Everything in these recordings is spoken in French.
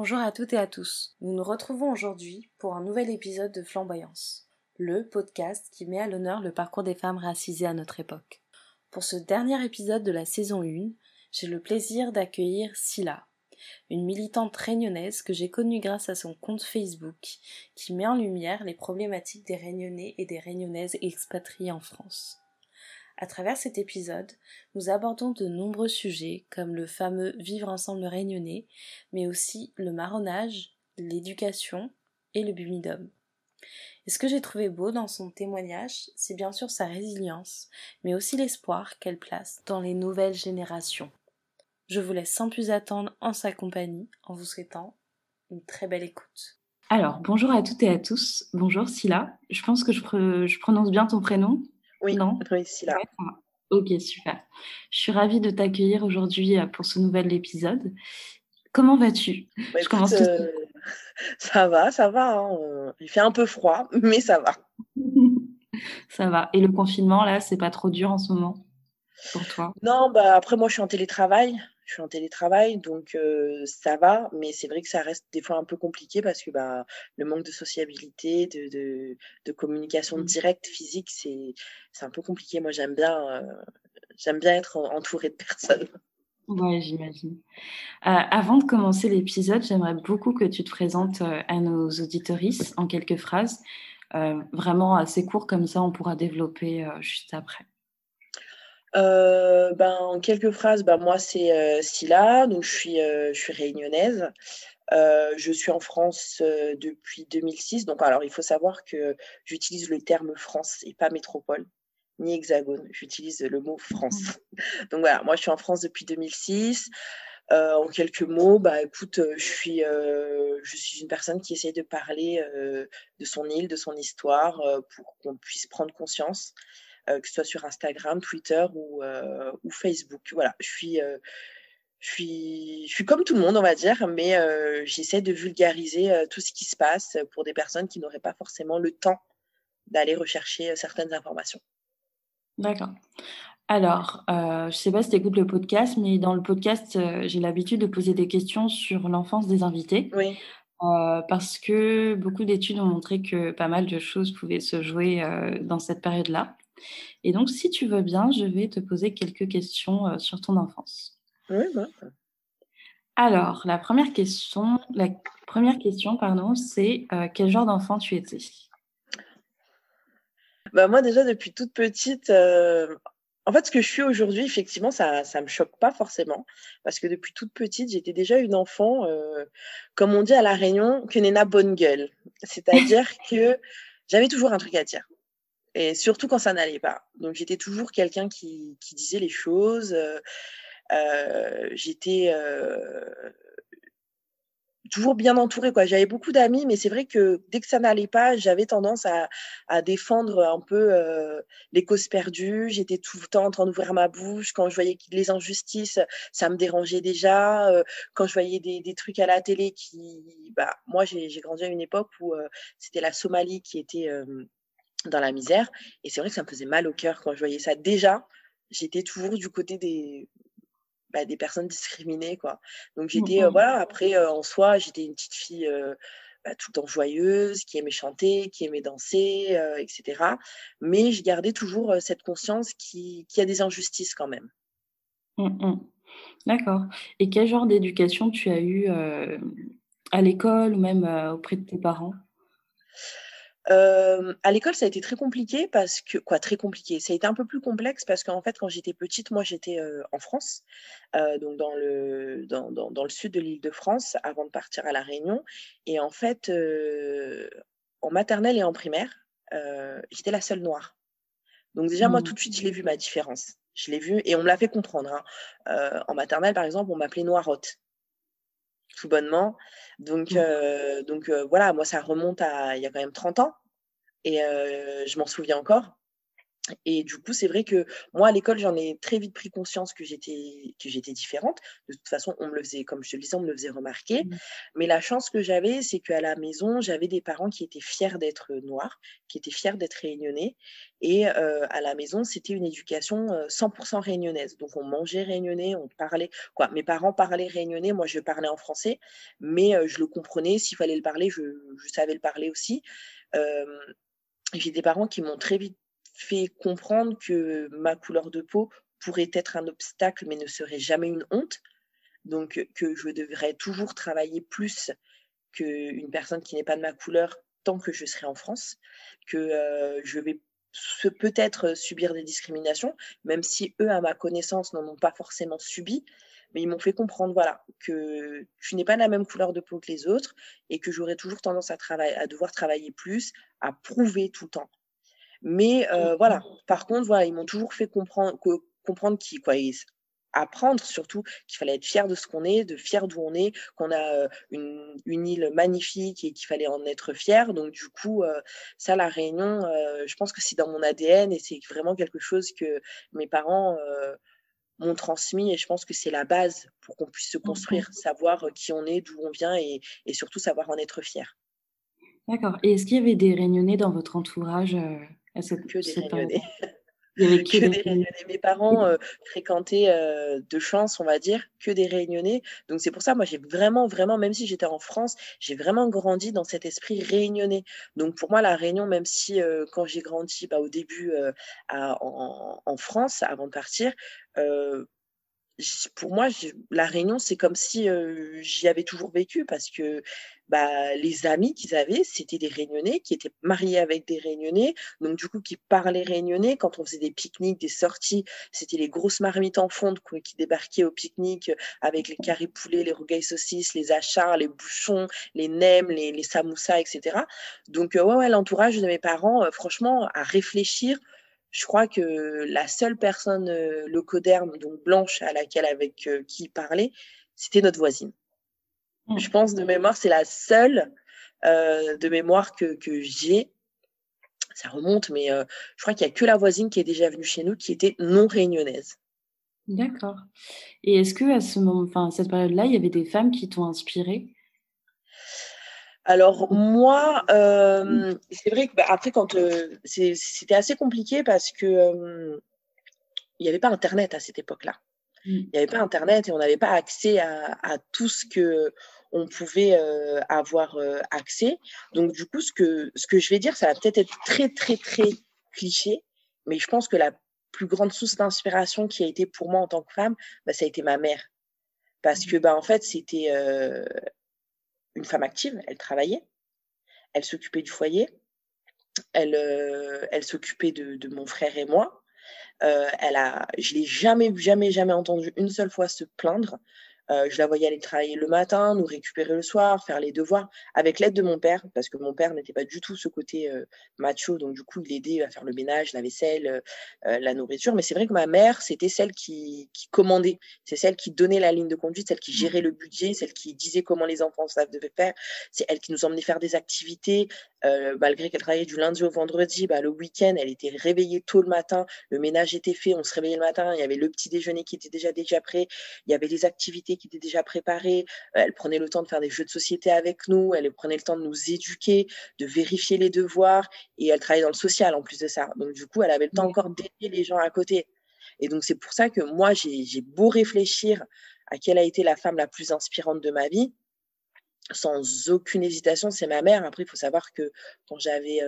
Bonjour à toutes et à tous. Nous nous retrouvons aujourd'hui pour un nouvel épisode de Flamboyance, le podcast qui met à l'honneur le parcours des femmes racisées à notre époque. Pour ce dernier épisode de la saison 1, j'ai le plaisir d'accueillir Scylla, une militante réunionnaise que j'ai connue grâce à son compte Facebook qui met en lumière les problématiques des réunionnais et des réunionnaises expatriés en France. À travers cet épisode, nous abordons de nombreux sujets comme le fameux vivre ensemble réunionnais, mais aussi le marronnage, l'éducation et le bumidum. Et ce que j'ai trouvé beau dans son témoignage, c'est bien sûr sa résilience, mais aussi l'espoir qu'elle place dans les nouvelles générations. Je vous laisse sans plus attendre en sa compagnie en vous souhaitant une très belle écoute. Alors, bonjour à toutes et à tous. Bonjour Scylla. Je pense que je prononce bien ton prénom. Oui, non? ok, super. Je suis ravie de t'accueillir aujourd'hui euh, pour ce nouvel épisode. Comment vas-tu? Bah, Je commence euh, Ça va, ça va. Hein. Il fait un peu froid, mais ça va. ça va. Et le confinement, là, c'est pas trop dur en ce moment pour toi? Non, bah après, moi, je suis en télétravail je suis en télétravail, donc ça va, mais c'est vrai que ça reste des fois un peu compliqué parce que bah, le manque de sociabilité, de, de, communication mmh. directe, physique, c'est un peu compliqué. Moi, j'aime bien, j'aime bien être entourée de personnes. Ouais, j'imagine. avant de commencer l'épisode, j'aimerais beaucoup que tu te présentes à nos auditoristes en quelques phrases, vraiment assez court comme ça, on pourra développer juste après. Euh, ben, en quelques phrases, ben, moi, c'est euh, Scylla, donc je suis, euh, je suis réunionnaise. je suis en France depuis 2006. Donc, alors, il faut savoir que j'utilise le terme France et pas métropole, ni hexagone. J'utilise le mot France. Mmh. Donc, voilà, moi, je suis en France depuis 2006. en quelques mots, bah, écoute, je suis, je suis une personne qui essaie de parler de son île, de son histoire, pour qu'on puisse prendre conscience euh, que ce soit sur Instagram, Twitter ou, euh, ou Facebook. Voilà, je suis, euh, je, suis, je suis comme tout le monde, on va dire, mais j'essaie de vulgariser tout ce qui se passe pour des personnes qui n'auraient pas forcément le temps d'aller rechercher certaines informations. D'accord. Alors, je ne sais pas si tu écoutes le podcast, mais dans le podcast, j'ai l'habitude de poser des questions sur l'enfance des invités. Oui. parce que beaucoup d'études ont montré que pas mal de choses pouvaient se jouer dans cette période-là. Et donc, si tu veux bien, je vais te poser quelques questions euh, sur ton enfance. Oui, bah. Alors, la première question, la première question, pardon, c'est euh, quel genre d'enfant tu étais? Bah, Moi, déjà, depuis toute petite, euh, en fait, ce que je suis aujourd'hui, effectivement, ça ne me choque pas forcément. Parce que depuis toute petite, j'étais déjà une enfant, comme on dit à La Réunion, que Néna bonne gueule. C'est-à-dire que j'avais toujours un truc à dire et surtout quand ça n'allait pas. Donc j'étais toujours quelqu'un qui, disait les choses. Euh, euh, j'étais euh, toujours bien entourée. Quoi. J'avais beaucoup d'amis, mais c'est vrai que dès que ça n'allait pas, j'avais tendance à, défendre un peu les causes perdues. J'étais tout le temps en train d'ouvrir ma bouche. Quand je voyais les injustices, ça me dérangeait déjà. quand je voyais des, des, trucs à la télé qui... Bah, moi, j'ai grandi à une époque où c'était la Somalie qui était dans la misère. Et c'est vrai que ça me faisait mal au cœur quand je voyais ça. Déjà, j'étais toujours du côté des, bah, des personnes discriminées, quoi. Donc j'étais, euh, voilà, après, euh, en soi, j'étais une petite fille euh, bah, tout le temps joyeuse, qui aimait chanter, qui aimait danser, etc. Mais je gardais toujours cette conscience qu'il qui y a des injustices quand même. Mmh, mmh. D'accord. Et quel genre d'éducation tu as eu à l'école ou même auprès de tes parents? À l'école, ça a été très compliqué parce que quoi, très compliqué. Ça a été un peu plus complexe parce qu'en fait, quand j'étais petite, moi, j'étais en France, donc dans le dans, dans, dans le sud de l'Île-de-France, avant de partir à la Réunion. Et en fait, en maternelle et en primaire, j'étais la seule noire. Donc déjà, moi, mmh. tout de suite, je l'ai vu ma différence. Je l'ai vu et on me l'a fait comprendre. Hein. en maternelle, par exemple, on m'appelait noirotte tout bonnement. Donc, mmh. donc voilà, moi, ça remonte à il y a quand même 30 ans et je m'en souviens encore. Et du coup, c'est vrai que moi, à l'école, j'en ai très vite pris conscience que j'étais que j'étais différente. De toute façon, on me le faisait, comme je te le disais, on me le faisait remarquer. Mmh. Mais la chance que j'avais, c'est qu'à la maison, j'avais des parents qui étaient fiers d'être noirs, qui étaient fiers d'être réunionnais. Et à la maison, c'était une éducation 100% réunionnaise. Donc, on mangeait réunionnais, on parlait. Quoi, mes parents parlaient réunionnais, moi, je parlais en français, mais je le comprenais. S'il fallait le parler, je, je savais le parler aussi. j'ai des parents qui m'ont très vite fait comprendre que ma couleur de peau pourrait être un obstacle, mais ne serait jamais une honte. Donc, que je devrais toujours travailler plus qu'une personne qui n'est pas de ma couleur tant que je serai en France, que euh, je vais peut-être subir des discriminations, même si eux, à ma connaissance, n'en ont pas forcément subi, mais ils m'ont fait comprendre, voilà, que tu n'es pas la même couleur de peau que les autres et que j'aurais toujours tendance à devoir travailler plus, à prouver tout le temps. Mais euh, voilà, par contre, voilà, ils m'ont toujours fait comprendre, que, comprendre qui, quoi, apprendre surtout qu'il fallait être fier de ce qu'on est, de fier d'où on est, qu'on a euh, une, une, île magnifique et qu'il fallait en être fier. Donc du coup, euh, ça, la Réunion, je pense que c'est dans mon ADN et c'est vraiment quelque chose que mes parents m'ont transmis et je pense que c'est la base pour qu'on puisse se construire, savoir qui on est, d'où on vient et, et, surtout savoir en être fier. D'accord. Et est-ce qu'il y avait des Réunionnais dans votre entourage que des réunionnais. que, des réunionnais. Mes parents euh, fréquentaient euh, de chance, on va dire, que des réunionnais. Donc c'est pour ça, moi, j'ai vraiment, vraiment, même si j'étais en France, j'ai vraiment grandi dans cet esprit réunionnais. Donc pour moi, la Réunion, même si euh, quand j'ai grandi bah, au début en, en, France, avant de partir, pour moi, la Réunion, c'est comme si j'y avais toujours vécu parce que bah, les amis qu'ils avaient, c'était des Réunionnais qui étaient mariés avec des Réunionnais, donc du coup qui parlaient réunionnais. Quand on faisait des pique-niques, des sorties, c'était les grosses marmites en fonte qui débarquaient au pique-nique avec les carrés poulets, les rougailles saucisses, les achats, les bouchons, les nems, les, les samoussas, etc. Donc ouais, ouais l'entourage de mes parents, franchement, à réfléchir je crois que la seule personne euh, locoderme, donc blanche, à laquelle avec euh, qui il parlait, c'était notre voisine. Mmh. Je pense de mémoire, c'est la seule euh, de mémoire que, que j'ai. Ça remonte, mais je crois qu'il n'y a que la voisine qui est déjà venue chez nous qui était non réunionnaise. D'accord. Et est-ce que à ce moment, enfin, à cette période-là, il y avait des femmes qui t'ont inspirée? Alors moi, euh, c'est vrai que bah, après quand euh, c'était assez compliqué parce que euh, il n'y avait pas Internet à cette époque-là. Mmh. Il n'y avait pas Internet et on n'avait pas accès à, tout ce que on pouvait avoir accès. Donc du coup, ce que ce que je vais dire, ça va peut-être être très très très cliché, mais je pense que la plus grande source d'inspiration qui a été pour moi en tant que femme, bah, ça a été ma mère. Parce mmh. que bah, en fait, c'était une femme active, elle travaillait, elle s'occupait du foyer, elle, euh, elle s'occupait de, mon frère et moi. Euh, elle a, je l'ai jamais, jamais, jamais entendu une seule fois se plaindre. Euh, je la voyais aller travailler le matin, nous récupérer le soir, faire les devoirs, avec l'aide de mon père, parce que mon père n'était pas du tout ce côté euh, macho, donc du coup, il à faire le ménage, la vaisselle, euh, la nourriture. Mais c'est vrai que ma mère, c'était celle qui, commandait, c'est celle qui donnait la ligne de conduite, celle qui gérait le budget, celle qui disait comment les enfants devaient faire. C'est elle qui nous emmenait faire des activités, malgré qu'elle travaillait du lundi au vendredi, bah, le week-end, elle était réveillée tôt le matin, le ménage était fait, on se réveillait le matin, il y avait le petit déjeuner qui était déjà déjà prêt, il y avait les activités qui était déjà préparée. Euh, elle prenait le temps de faire des jeux de société avec nous. Elle prenait le temps de nous éduquer, de vérifier les devoirs. Et elle travaillait dans le social en plus de ça. Donc, du coup, elle avait le temps encore d'aider les gens à côté. Et donc, c'est pour ça que moi, j'ai beau réfléchir à quelle a été la femme la plus inspirante de ma vie. Sans aucune hésitation, c'est ma mère. Après, il faut savoir que quand j'avais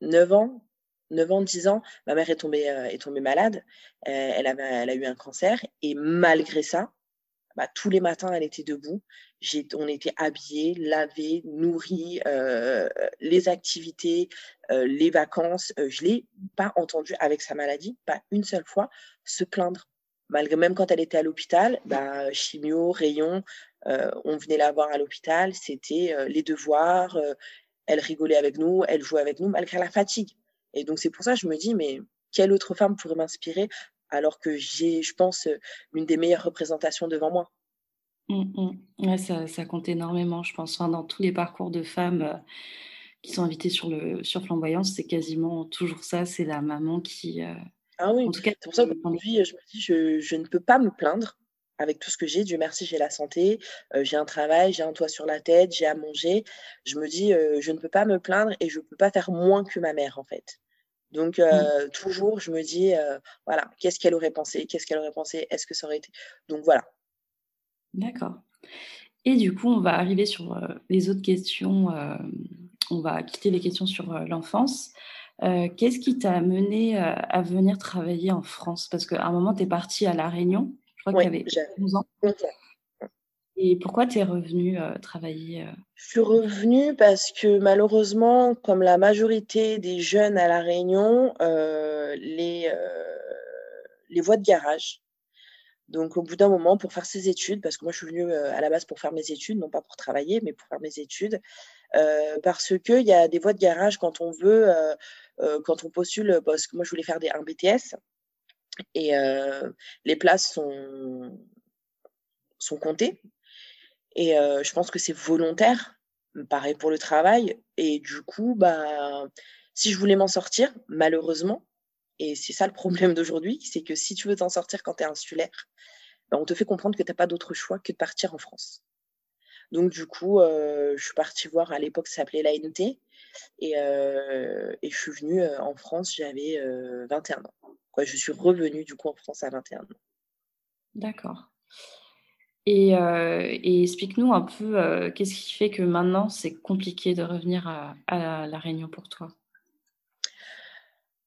9 euh, ans, 9 ans, 10 ans, ma mère est tombée, euh, malade. elle, avait, elle a eu un cancer. Et malgré ça, bah, tous les matins, elle était debout. on était habillés, lavés, nourris, euh, les activités, euh, les vacances. Euh, je ne l'ai pas entendue avec sa maladie, pas une seule fois, se plaindre. Malgré même quand elle était à l'hôpital, bah, chimio, rayon, on venait la voir à l'hôpital, c'était les devoirs, elle rigolait avec nous, elle jouait avec nous malgré la fatigue. Et donc c'est pour ça que je me dis, mais quelle autre femme pourrait m'inspirer alors que j'ai, je pense, l'une des meilleures représentations devant moi? Mmh, mmh. Ouais, ça, ça, compte énormément, je pense, dans tous les parcours de femmes. qui sont invités sur, le, sur Flamboyance, c'est quasiment toujours ça, c'est la maman qui... ah oui, c'est pour ça qu'aujourd'hui, je me dis, je, je ne peux pas me plaindre avec tout ce que j'ai. Dieu merci, j'ai la santé, j'ai un travail, j'ai un toit sur la tête, j'ai à manger. Je me dis, je ne peux pas me plaindre et je ne peux pas faire moins que ma mère, en fait. Donc, mmh. toujours, je me dis, voilà, qu'est-ce qu'elle aurait pensé Qu'est-ce qu'elle aurait pensé Est-ce que ça aurait été Donc, voilà. D'accord. Et du coup, on va arriver sur les autres questions. on va quitter les questions sur l'enfance. Qu'est-ce qui t'a amené à venir travailler en France? Parce qu'à un moment, tu es partie à La Réunion. Je crois que tu avais 11 ans. Et pourquoi tu es revenue euh, travailler euh? Je suis revenue parce que malheureusement, comme la majorité des jeunes à La Réunion, euh, les, les voies de garage. Donc au bout d'un moment, pour faire ses études, parce que moi je suis venue à la base pour faire mes études, non pas pour travailler, mais pour faire mes études, parce qu'il y a des voies de garage quand on veut, quand on postule, parce que moi je voulais faire des, un BTS, et les places sont, sont comptées. Et je pense que c'est volontaire, pareil pour le travail. Et du coup, bah, si je voulais m'en sortir, malheureusement, et c'est ça le problème d'aujourd'hui, c'est que si tu veux t'en sortir quand tu es insulaire, bah, on te fait comprendre que tu n'as pas d'autre choix que de partir en France. Donc du coup, je suis partie voir, à l'époque, ça s'appelait l'ANT, et je suis venue en France, j'avais 21 ans. Je suis revenue du coup en France à 21 ans. D'accord. Euh, et, explique-nous un peu euh, qu'est-ce qui fait que maintenant c'est compliqué de revenir à, La Réunion pour toi?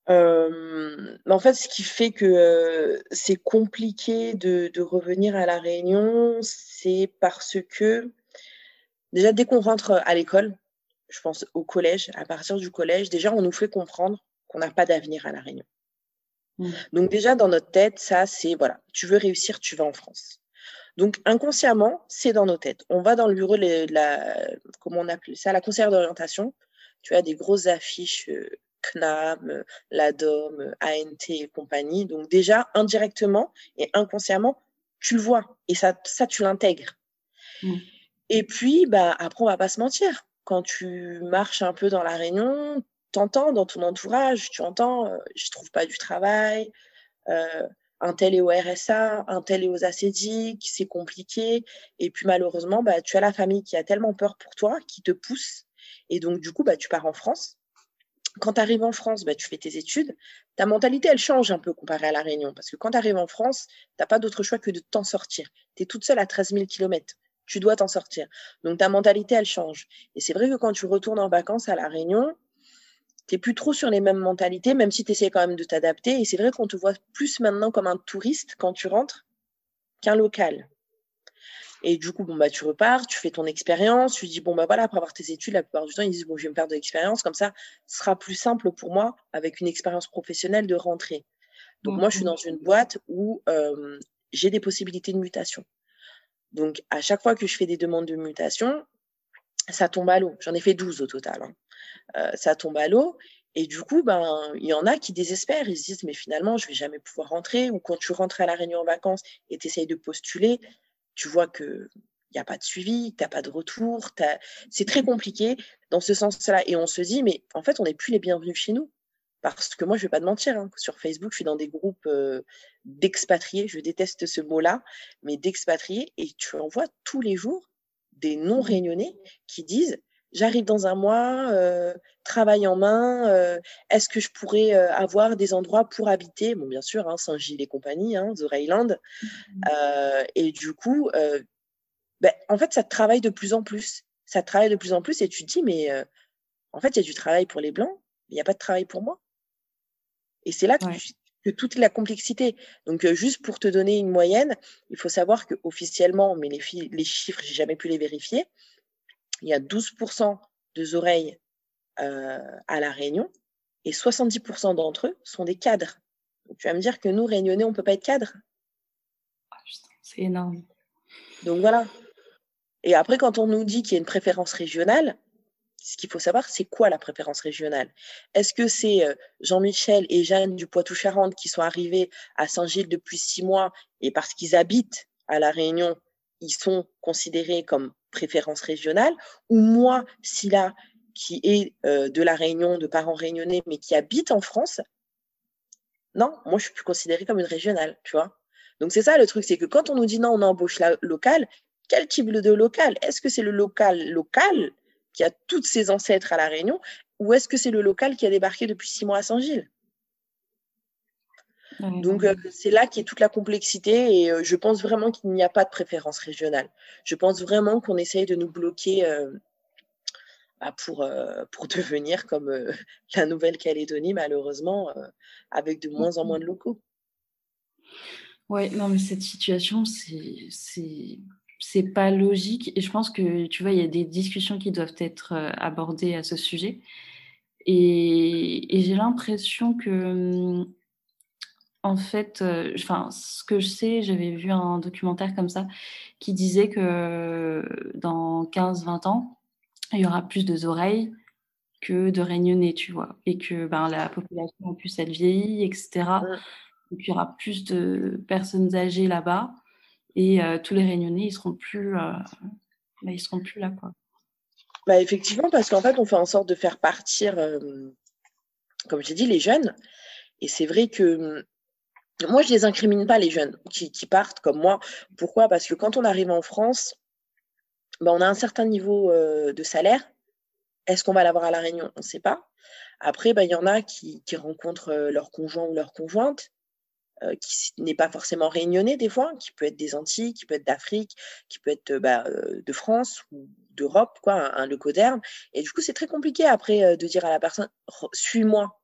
Euh, en fait, ce qui fait que c'est compliqué de, revenir à La Réunion, c'est parce que déjà dès qu'on rentre à l'école, je pense au collège, à partir du collège, déjà on nous fait comprendre qu'on n'a pas d'avenir à La Réunion. Mmh. Donc déjà dans notre tête, ça c'est voilà, tu veux réussir, tu vas en France. Donc inconsciemment, c'est dans nos têtes. On va dans le bureau de la, comment on appelle ça, la conseillère d'orientation. Tu as des grosses affiches euh, CNAM, euh, l'ADOM, euh, ANT et compagnie. Donc déjà, indirectement et inconsciemment, tu le vois et ça, ça tu l'intègres. Mmh. Et puis, bah, après, on va pas se mentir. Quand tu marches un peu dans la réunion, tu entends dans ton entourage, tu entends, je je trouve pas du travail, un tel est au RSA, un tel est aux acédiques, c'est compliqué. Et puis malheureusement, bah, tu as la famille qui a tellement peur pour toi, qui te pousse. Et donc, du coup, bah, tu pars en France. Quand tu arrives en France, bah, tu fais tes études. Ta mentalité, elle change un peu comparée à La Réunion. Parce que quand tu arrives en France, tu n'as pas d'autre choix que de t'en sortir. Tu es toute seule à 13 000 km. Tu dois t'en sortir. Donc, ta mentalité, elle change. Et c'est vrai que quand tu retournes en vacances à La Réunion, plus trop sur les mêmes mentalités, même si tu essaies quand même de t'adapter. Et c'est vrai qu'on te voit plus maintenant comme un touriste quand tu rentres qu'un local. Et du coup, bon, bah, tu repars, tu fais ton expérience, tu dis, bon, bah voilà, après avoir tes études, la plupart du temps, ils disent, bon, je vais me faire de l'expérience, comme ça, ce sera plus simple pour moi, avec une expérience professionnelle, de rentrer. Donc, moi, je suis mmh. dans une boîte où j'ai des possibilités de mutation. Donc, à chaque fois que je fais des demandes de mutation, ça tombe à l'eau. J'en ai fait 12 au total. Hein. Euh, ça tombe à l'eau. Et du coup, ben, il y en a qui désespèrent. Ils se disent, mais finalement, je vais jamais pouvoir rentrer. Ou quand tu rentres à la Réunion en vacances et tu essayes de postuler, tu vois que il n'y a pas de suivi, tu n'as pas de retour. C'est très compliqué dans ce sens-là. Et on se dit, mais en fait, on n'est plus les bienvenus chez nous. Parce que moi, je ne vais pas te mentir, hein, sur Facebook, je suis dans des groupes euh, d'expatriés. Je déteste ce mot-là, mais d'expatriés. Et tu en vois tous les jours des non-réunionnais qui disent j'arrive dans un mois, euh, travail en main, euh, est-ce que je pourrais euh, avoir des endroits pour habiter? Bon, bien sûr, hein, Saint-Gilles et compagnie, hein, The Rayland. Mmh. et du coup, ben, en fait, ça travaille de plus en plus. Ça travaille de plus en plus et tu te dis, mais en fait, il y a du travail pour les Blancs, mais il n'y a pas de travail pour moi. Et c'est là que, que, toute la complexité. Donc, juste pour te donner une moyenne, il faut savoir que officiellement, mais les, les chiffres, j'ai jamais pu les vérifier, il y a 12% de oreilles euh, à La Réunion et 70% d'entre eux sont des cadres. Donc, tu vas me dire que nous, Réunionnais, on ne peut pas être cadre ah, C'est énorme. Donc voilà. Et après, quand on nous dit qu'il y a une préférence régionale, ce qu'il faut savoir, c'est quoi la préférence régionale? Est-ce que c'est euh, Jean-Michel et Jeanne du Poitou-Charentes qui sont arrivés à Saint-Gilles depuis six mois et parce qu'ils habitent à La Réunion, ils sont considérés comme préférence régionale, ou moi, si là, qui est de la Réunion, de parents réunionnais, mais qui habite en France, non, moi, je suis plus considérée comme une régionale, tu vois? Donc, c'est ça le truc, c'est que quand on nous dit non, on embauche la local, quel type de local? Est-ce que c'est le local local qui a toutes ses ancêtres à La Réunion ou est-ce que c'est le local qui a débarqué depuis six mois à Saint-Gilles? Donc, euh, c'est là qu'est toute la complexité et euh, je pense vraiment qu'il n'y a pas de préférence régionale. Je pense vraiment qu'on essaye de nous bloquer euh, bah, pour, pour devenir comme la Nouvelle-Calédonie, malheureusement, avec de moins en moins de locaux. Oui, non, mais cette situation, c'est c'est pas logique et je pense que tu vois il y a des discussions qui doivent être abordées à ce sujet. Et, et j'ai l'impression que en fait, euh, ce que je sais, j'avais vu un documentaire comme ça qui disait que dans 15-20 ans, il y aura plus de oreilles que de réunionnais, tu vois, et que ben, la population en plus elle vieillit, etc. Et qu'il y aura plus de personnes âgées là-bas, et euh, tous les réunionnais ils seront plus, euh, ben, ils seront plus là, quoi. Bah effectivement, parce qu'en fait, on fait en sorte de faire partir, comme j'ai dit, les jeunes. Et c'est vrai que moi, je les incrimine pas, les jeunes qui, partent comme moi. Pourquoi? Parce que quand on arrive en France, ben, on a un certain niveau euh, de salaire. Est-ce qu'on va l'avoir à La Réunion? On ne sait pas. Après, ben, il y en a qui, rencontrent euh, leur conjoint ou leur conjointe, euh, qui n'est pas forcément réunionnais des fois, qui peut être des Antilles, qui peut être d'Afrique, qui peut être bah, de France ou d'Europe, quoi, un, un leucoderme. Et du coup, c'est très compliqué après de dire à la personne, suis-moi.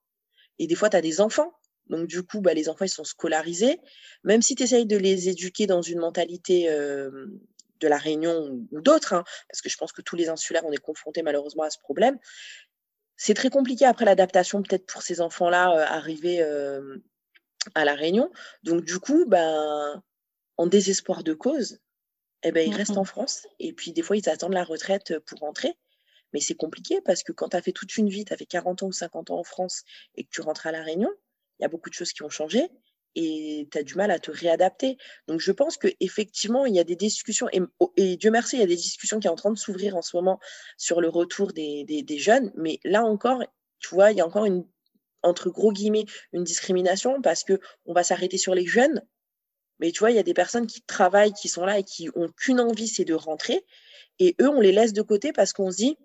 Et des fois, tu as des enfants donc, du coup, bah, les enfants, ils sont scolarisés. Même si tu essayes de les éduquer dans une mentalité de la Réunion ou, d'autres, hein, parce que je pense que tous les insulaires, on est confrontés malheureusement à ce problème, c'est très compliqué après l'adaptation, peut-être pour ces enfants-là, arrivés à la Réunion. Donc, du coup, ben, en désespoir de cause, eh ben, ils restent en France. Et puis, des fois, ils attendent la retraite pour rentrer. Mais c'est compliqué parce que quand tu as fait toute une vie, tu as fait 40 ans ou 50 ans en France et que tu rentres à La Réunion, il y a beaucoup de choses qui ont changé et tu as du mal à te réadapter. Donc je pense qu'effectivement, il y a des discussions, et, Dieu merci, il y a des discussions qui sont en train de s'ouvrir en ce moment sur le retour des, des, jeunes, mais là encore, tu vois, il y a encore une, entre gros guillemets, une discrimination parce que on va s'arrêter sur les jeunes, mais tu vois, il y a des personnes qui travaillent, qui sont là et qui ont qu'une envie, c'est de rentrer, et eux, on les laisse de côté parce qu'on se dit,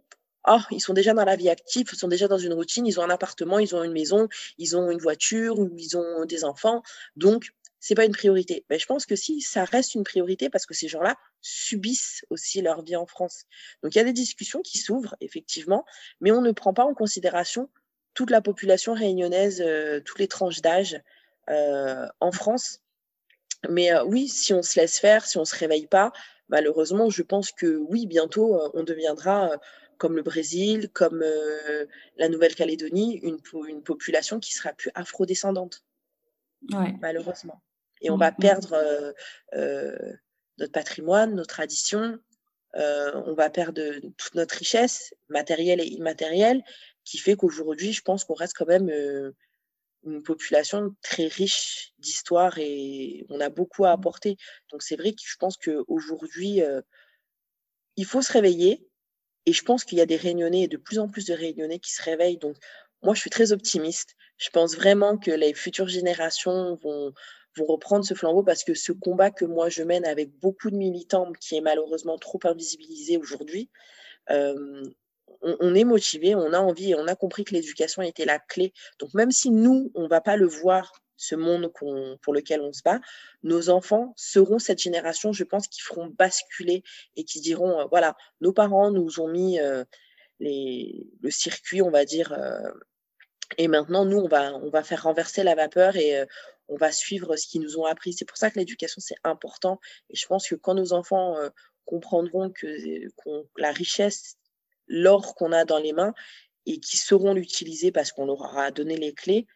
oh, ils sont déjà dans la vie active, ils sont déjà dans une routine, ils ont un appartement, ils ont une maison, ils ont une voiture ou ils ont des enfants. Donc, c'est pas une priorité. Mais je pense que si, ça reste une priorité parce que ces gens-là subissent aussi leur vie en France. Donc, il y a des discussions qui s'ouvrent, effectivement, mais on ne prend pas en considération toute la population réunionnaise, euh, toutes les tranches d'âge euh, en France. Mais euh, oui, si on se laisse faire, si on ne se réveille pas, malheureusement, je pense que oui, bientôt, on deviendra comme le Brésil, comme euh, la Nouvelle-Calédonie, une, une population qui sera plus afrodescendante, malheureusement. Et on mm, va mm. perdre euh, euh, notre patrimoine, nos traditions, on va perdre toute notre richesse matérielle et immatérielle, qui fait qu'aujourd'hui, je pense qu'on reste quand même une population très riche d'histoire et on a beaucoup à mm. apporter. Donc c'est vrai que je pense qu'aujourd'hui, il faut se réveiller, et je pense qu'il y a des réunionnais, de plus en plus de réunionnais qui se réveillent. Donc, moi, je suis très optimiste. Je pense vraiment que les futures générations vont, vont reprendre ce flambeau parce que ce combat que moi je mène avec beaucoup de militants, qui est malheureusement trop invisibilisé aujourd'hui, euh, on, est motivé, on a envie et on a compris que l'éducation était la clé. Donc même si nous, on ne va pas le voir ce monde pour lequel on se bat, nos enfants seront cette génération, je pense, qui feront basculer et qui diront, euh, voilà, nos parents nous ont mis euh, le circuit, on va dire, euh, et maintenant, nous, on va, on va faire renverser la vapeur et on va suivre ce qu'ils nous ont appris. C'est pour ça que l'éducation, c'est important. Et je pense que quand nos enfants comprendront que, la richesse, l'or qu'on a dans les mains, et qui sauront l'utiliser parce qu'on leur aura donné les clés,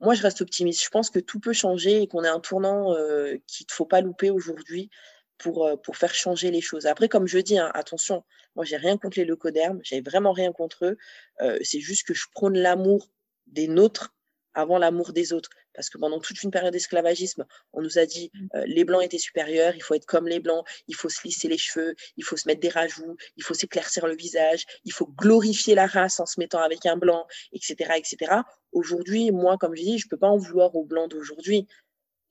moi, je reste optimiste. Je pense que tout peut changer et qu'on est un tournant euh, qu'il ne faut pas louper aujourd'hui pour, euh, pour faire changer les choses. Après, comme je dis, hein, attention, moi, j'ai rien contre les leucodermes, j'ai vraiment rien contre eux. Euh, c'est juste que je prône l'amour des nôtres avant l'amour des autres. Parce que pendant toute une période d'esclavagisme, on nous a dit Mmh. euh, les blancs étaient supérieurs, il faut être comme les blancs, il faut se lisser les cheveux, il faut se mettre des rajouts, il faut s'éclaircir le visage, il faut glorifier la race en se mettant avec un blanc, etc., etc. Aujourd'hui, moi, comme je dis, je peux pas en vouloir aux blancs d'aujourd'hui.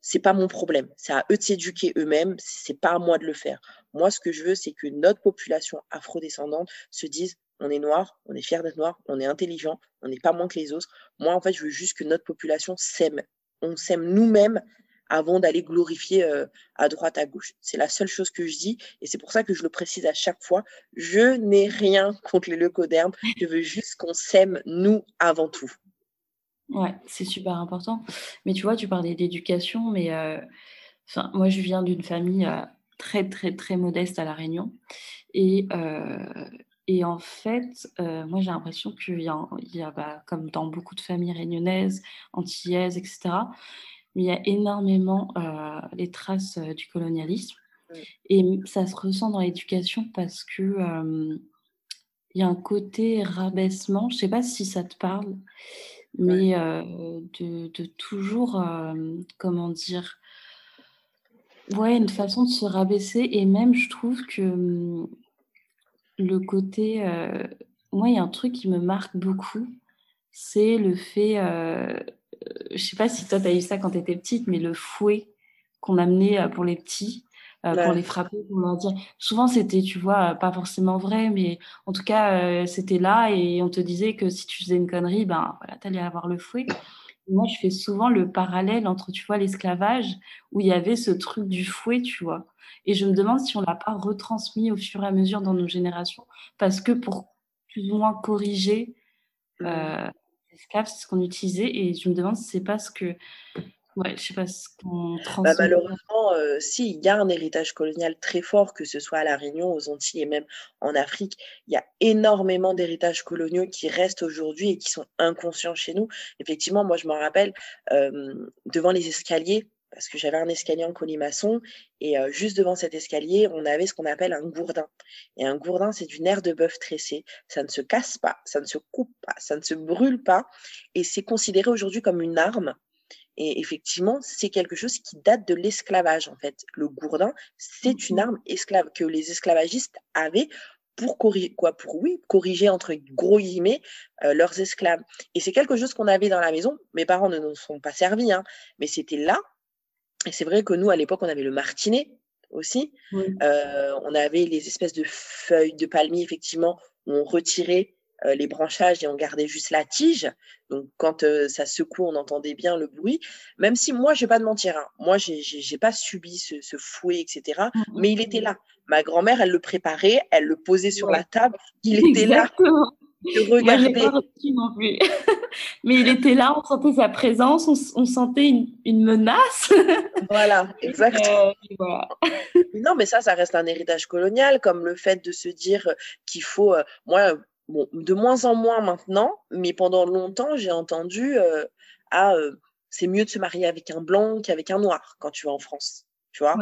C'est pas mon problème. C'est à eux de s'éduquer eux-mêmes. C'est pas à moi de le faire. Moi, ce que je veux, c'est que notre population afrodescendante se dise on est noir, on est fier d'être noir, on est intelligent, on n'est pas moins que les autres. Moi, en fait, je veux juste que notre population s'aime. On s'aime nous-mêmes avant d'aller glorifier euh, à droite, à gauche. C'est la seule chose que je dis et c'est pour ça que je le précise à chaque fois. Je n'ai rien contre les leucodermes. Je veux juste qu'on s'aime nous avant tout. Ouais, c'est super important. Mais tu vois, tu parlais d'éducation, mais euh, moi, je viens d'une famille euh, très, très, très modeste à La Réunion. Et, et en fait, euh, moi, j'ai l'impression qu'il y a, il y a bah, comme dans beaucoup de familles réunionnaises, antillaises, etc., il y a énormément euh, les traces euh, du colonialisme. Et ça se ressent dans l'éducation parce que il y a un côté rabaissement. Je sais pas si ça te parle, mais de, de toujours, comment dire, ouais, une façon de se rabaisser. Et même, je trouve que hum, le côté, euh, moi, il y a un truc qui me marque beaucoup, c'est le fait, euh, je sais pas si toi, tu as eu ça quand tu étais petite, mais le fouet qu'on amenait euh, pour les petits. euh, pour les frapper, pour leur dire. Souvent, c'était, tu vois, euh, pas forcément vrai, mais en tout cas, euh, c'était là et on te disait que si tu faisais une connerie, ben voilà, t'allais avoir le fouet. Moi, je fais souvent le parallèle entre, tu vois, l'esclavage, où il y avait ce truc du fouet, tu vois. Et je me demande si on l'a pas retransmis au fur et à mesure dans nos générations, parce que pour plus ou moins corriger euh, les esclaves, c'est ce qu'on utilisait, et je me demande si c'est pas ce que, Bah, malheureusement, euh, si, il y a un héritage colonial très fort, que ce soit à La Réunion, aux Antilles et même en Afrique. Il y a énormément d'héritages coloniaux qui restent aujourd'hui et qui sont inconscients chez nous. Effectivement, moi, je m'en rappelle, euh, devant les escaliers, parce que j'avais un escalier en colimaçon, et euh, juste devant cet escalier, on avait ce qu'on appelle un gourdin. Et un gourdin, c'est du nerf de bœuf tressé. Ça ne se casse pas, ça ne se coupe pas, ça ne se brûle pas, et c'est considéré aujourd'hui comme une arme. Et effectivement, c'est quelque chose qui date de l'esclavage, en fait. Le gourdin, c'est une Mhm. arme esclave que les esclavagistes avaient pour corriger, quoi, pour, oui, corriger, entre gros guillemets, euh, leurs esclaves. Et c'est quelque chose qu'on avait dans la maison. Mes parents ne nous sont pas servis, hein, mais c'était là. Et c'est vrai que nous, à l'époque, on avait le martinet aussi. Oui. Euh, on avait les espèces de feuilles de palmier, effectivement, où on retirait euh, les branchages et on gardait juste la tige. Donc, quand euh, ça secoue, on entendait bien le bruit. Même si moi, je vais pas te mentir, hein, moi, j'ai pas subi ce, ce fouet, etc. Mhm. Mais il était là. Ma grand-mère, elle le préparait, elle le posait sur Ouais. la table. Il était là, Exactement. je Moi, regardais. pas reçu non plus. Mais il était là, on sentait sa présence, on, sentait une, une menace. Voilà, exactement. Euh, voilà. Non, mais ça, ça reste un héritage colonial, comme le fait de se dire qu'il faut, euh, moi, bon, de moins en moins maintenant, mais pendant longtemps, j'ai entendu, euh, ah, euh, c'est mieux de se marier avec un blanc qu'avec un noir quand tu vas en France, tu vois.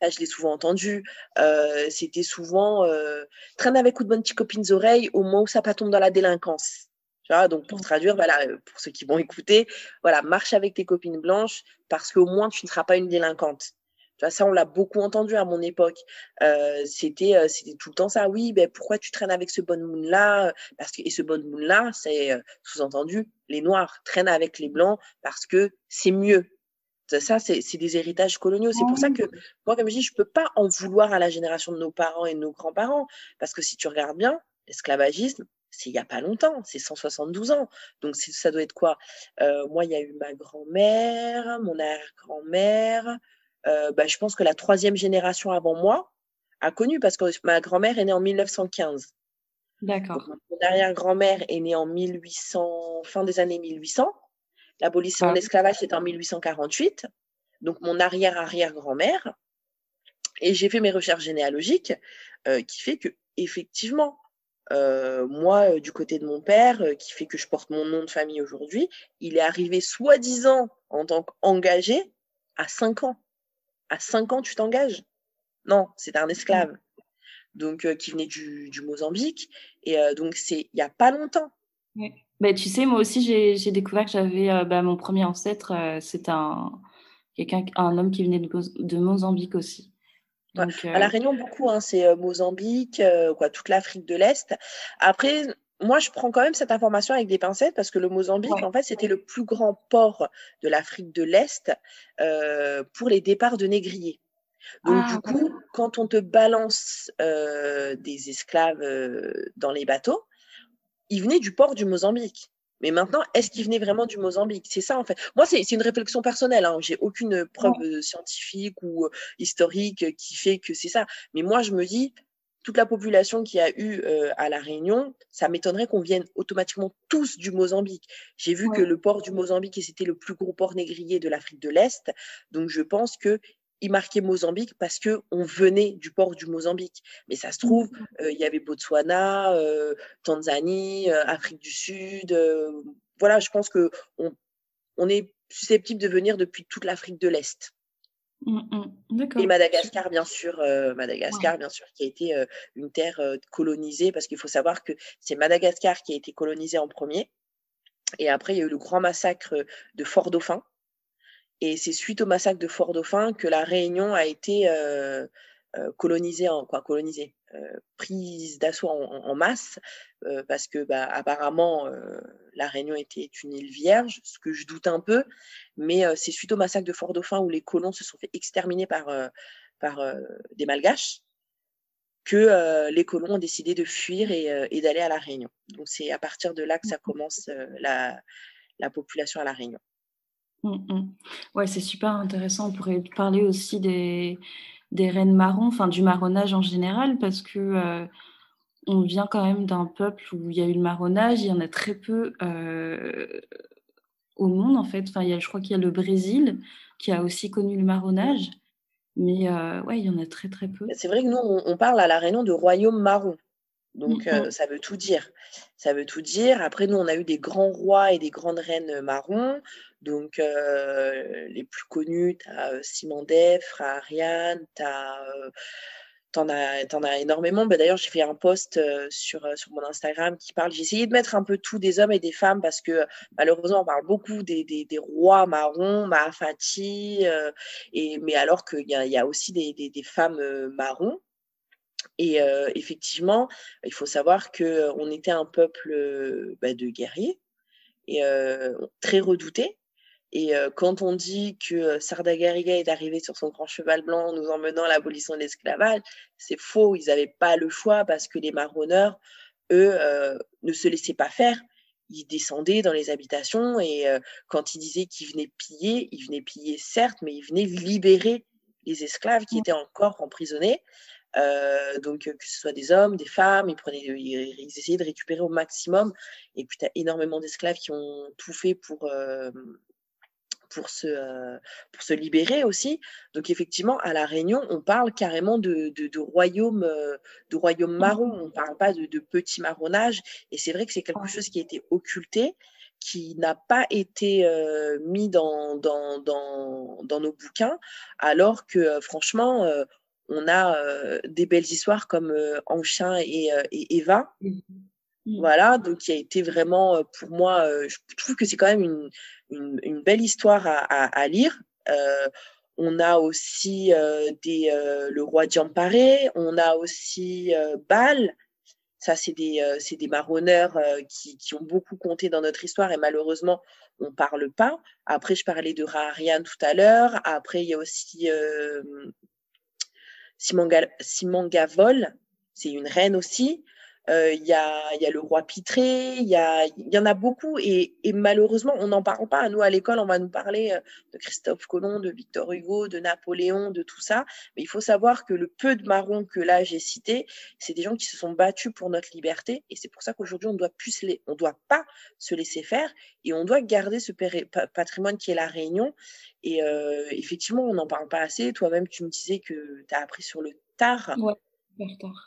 Là, je l'ai souvent entendu. Euh, c'était souvent euh, traîne avec ou de bonnes petites copines oreilles au moment où ça pas tombe dans la délinquance. Tu vois, donc pour traduire, voilà, pour ceux qui vont écouter, voilà, marche avec tes copines blanches parce qu'au moins tu ne seras pas une délinquante. Vois, ça, on l'a beaucoup entendu à mon époque. Euh, c'était, euh, c'était tout le temps ça. Oui, ben pourquoi tu traînes avec ce bon moon là Parce que et ce bon moon là, c'est euh, sous-entendu les noirs traînent avec les blancs parce que c'est mieux. Ça, c'est c'est des héritages coloniaux. C'est pour ça que moi, comme je dis, je peux pas en vouloir à la génération de nos parents et de nos grands-parents parce que si tu regardes bien, l'esclavagisme, c'est il y a pas longtemps, c'est 172 ans. Donc c'est- ça doit être quoi? Euh, Moi, il y a eu ma grand-mère, mon arrière-grand-mère. Euh, bah, je pense que la troisième génération avant moi a connu parce que ma grand-mère est née en 1915. D'accord. Mon arrière-grand-mère est née en 1800, fin des années 1800. L'abolition Ah. de l'esclavage, c'était en 1848. Donc, mon arrière-arrière-grand-mère. Et j'ai fait mes recherches généalogiques euh, qui fait que, effectivement, euh, moi, euh, du côté de mon père, euh, qui fait que je porte mon nom de famille aujourd'hui, il est arrivé soi-disant en tant qu'engagé à 5 ans. À 5 ans, tu t'engages? Non, c'était un esclave. Donc, euh, qui venait du, du Mozambique. Et euh, donc, c'est il n'y a pas longtemps. Ouais. Bah, tu sais, moi aussi, j'ai découvert que j'avais euh, bah, mon premier ancêtre, euh, c'est un, quelqu'un, un homme qui venait de, de Mozambique aussi. Donc, À La Réunion, beaucoup, hein, c'est Mozambique, quoi, toute l'Afrique de l'Est. Après, moi, je prends quand même cette information avec des pincettes parce que le Mozambique, en fait, c'était le plus grand port de l'Afrique de l'Est pour les départs de négriers. Donc, du ah, coup, quand on te balance des esclaves dans les bateaux, ils venaient du port du Mozambique. Mais maintenant, est-ce qu'ils venaient vraiment du Mozambique? C'est ça, en fait. Moi, c'est une réflexion personnelle. Hein. J'ai aucune preuve scientifique ou historique qui fait que c'est ça. Mais moi, je me dis, toute la population qui a eu à La Réunion, ça m'étonnerait qu'on vienne automatiquement tous du Mozambique. J'ai vu que le port du Mozambique, c'était le plus gros port négrier de l'Afrique de l'Est. Donc, je pense que il marquait Mozambique parce que on venait du port du Mozambique. Mais ça se trouve, il y avait Botswana, Tanzanie, Afrique du Sud. voilà, je pense que on, est susceptible de venir depuis toute l'Afrique de l'Est. Mmh, mmh. Et Madagascar, bien sûr, Madagascar, bien sûr, qui a été une terre colonisée, parce qu'il faut savoir que c'est Madagascar qui a été colonisé en premier. Et après, il y a eu le grand massacre de Fort-Dauphin. Et c'est suite au massacre de Fort-Dauphin que la Réunion a été colonisée, en, quoi, colonisée, prise d'assaut en, masse, parce que bah, apparemment la Réunion était une île vierge, ce que je doute un peu, mais c'est suite au massacre de Fort-Dauphin où les colons se sont fait exterminer par, par des Malgaches que les colons ont décidé de fuir et, d'aller à la Réunion. Donc c'est à partir de là que ça commence la, la population à la Réunion. Mmh, mmh. Ouais, c'est super intéressant. On pourrait parler aussi des, des reines marrons, enfin du marronnage en général, parce que euh, on vient quand même d'un peuple où il y a eu le marronnage, il y en a très peu euh, au monde en fait. Enfin, il y a, je crois qu'il y a le Brésil qui a aussi connu le marronnage, mais euh, ouais, il y en a très très peu. C'est vrai que nous, on, parle à la Réunion de royaume marron. Donc, mmh ça veut tout dire. Ça veut tout dire. Après, nous, on a eu des grands rois et des grandes reines marrons. Donc, les plus connus, tu as Simandef, Ariane, tu as. T'en as, en as énormément. Bah, D'ailleurs, j'ai fait un post sur, sur mon Instagram qui parle. J'ai essayé de mettre un peu tout des hommes et des femmes parce que malheureusement, on parle beaucoup des, des, des rois marrons, Mahafati, et, mais alors qu'il y a, y a aussi des, des femmes marrons. Et effectivement, il faut savoir qu'on était un peuple bah, de guerriers et très redoutés. Et quand on dit que Sardagariga est arrivé sur son grand cheval blanc nous emmenant à l'abolition de l'esclavage, c'est faux. Ils n'avaient pas le choix parce que les marronneurs, eux, ne se laissaient pas faire. Ils descendaient dans les habitations et quand ils disaient qu'ils venaient piller, ils venaient piller certes, mais ils venaient libérer les esclaves qui étaient encore emprisonnés. Euh, donc, que ce soit des hommes, des femmes, ils, prenaient, ils, essayaient de récupérer au maximum. Et puis, tu as énormément d'esclaves qui ont tout fait pour, euh, pour, se, euh, pour se libérer aussi. Donc, effectivement, à La Réunion, on parle carrément de, de, royaume, de royaume marron. On ne parle pas de, de petit marronnage. Et c'est vrai que c'est quelque chose qui a été occulté qui n'a pas été mis dans, dans, dans, dans, nos bouquins, alors que franchement, on a des belles histoires comme Anchin et, et Eva. Mmh. Voilà, donc qui a été vraiment, pour moi, je trouve que c'est quand même une, belle histoire à, lire. on a aussi des, le roi Diamparé, on a aussi Bâle. Ça, c'est des, des marronneurs qui, qui, ont beaucoup compté dans notre histoire et malheureusement, on ne parle pas. Après, je parlais de Raharian tout à l'heure. Après, il y a aussi Simon, Gavol, c'est une reine aussi. Euh, il y, a, y, a, le roi Pitré, il y, y, en a beaucoup et, malheureusement on n'en parle pas. Nous à l'école on va nous parler euh, de Christophe Colomb, de Victor Hugo, de Napoléon, de tout ça. Mais il faut savoir que le peu de marrons que là j'ai cité, c'est des gens qui se sont battus pour notre liberté et c'est pour ça qu'aujourd'hui on doit plus les, on doit pas se laisser faire et on doit garder ce patrimoine qui est la Réunion. Et euh, effectivement on n'en parle pas assez. Toi-même tu me disais que tu as appris sur le tard. Ouais.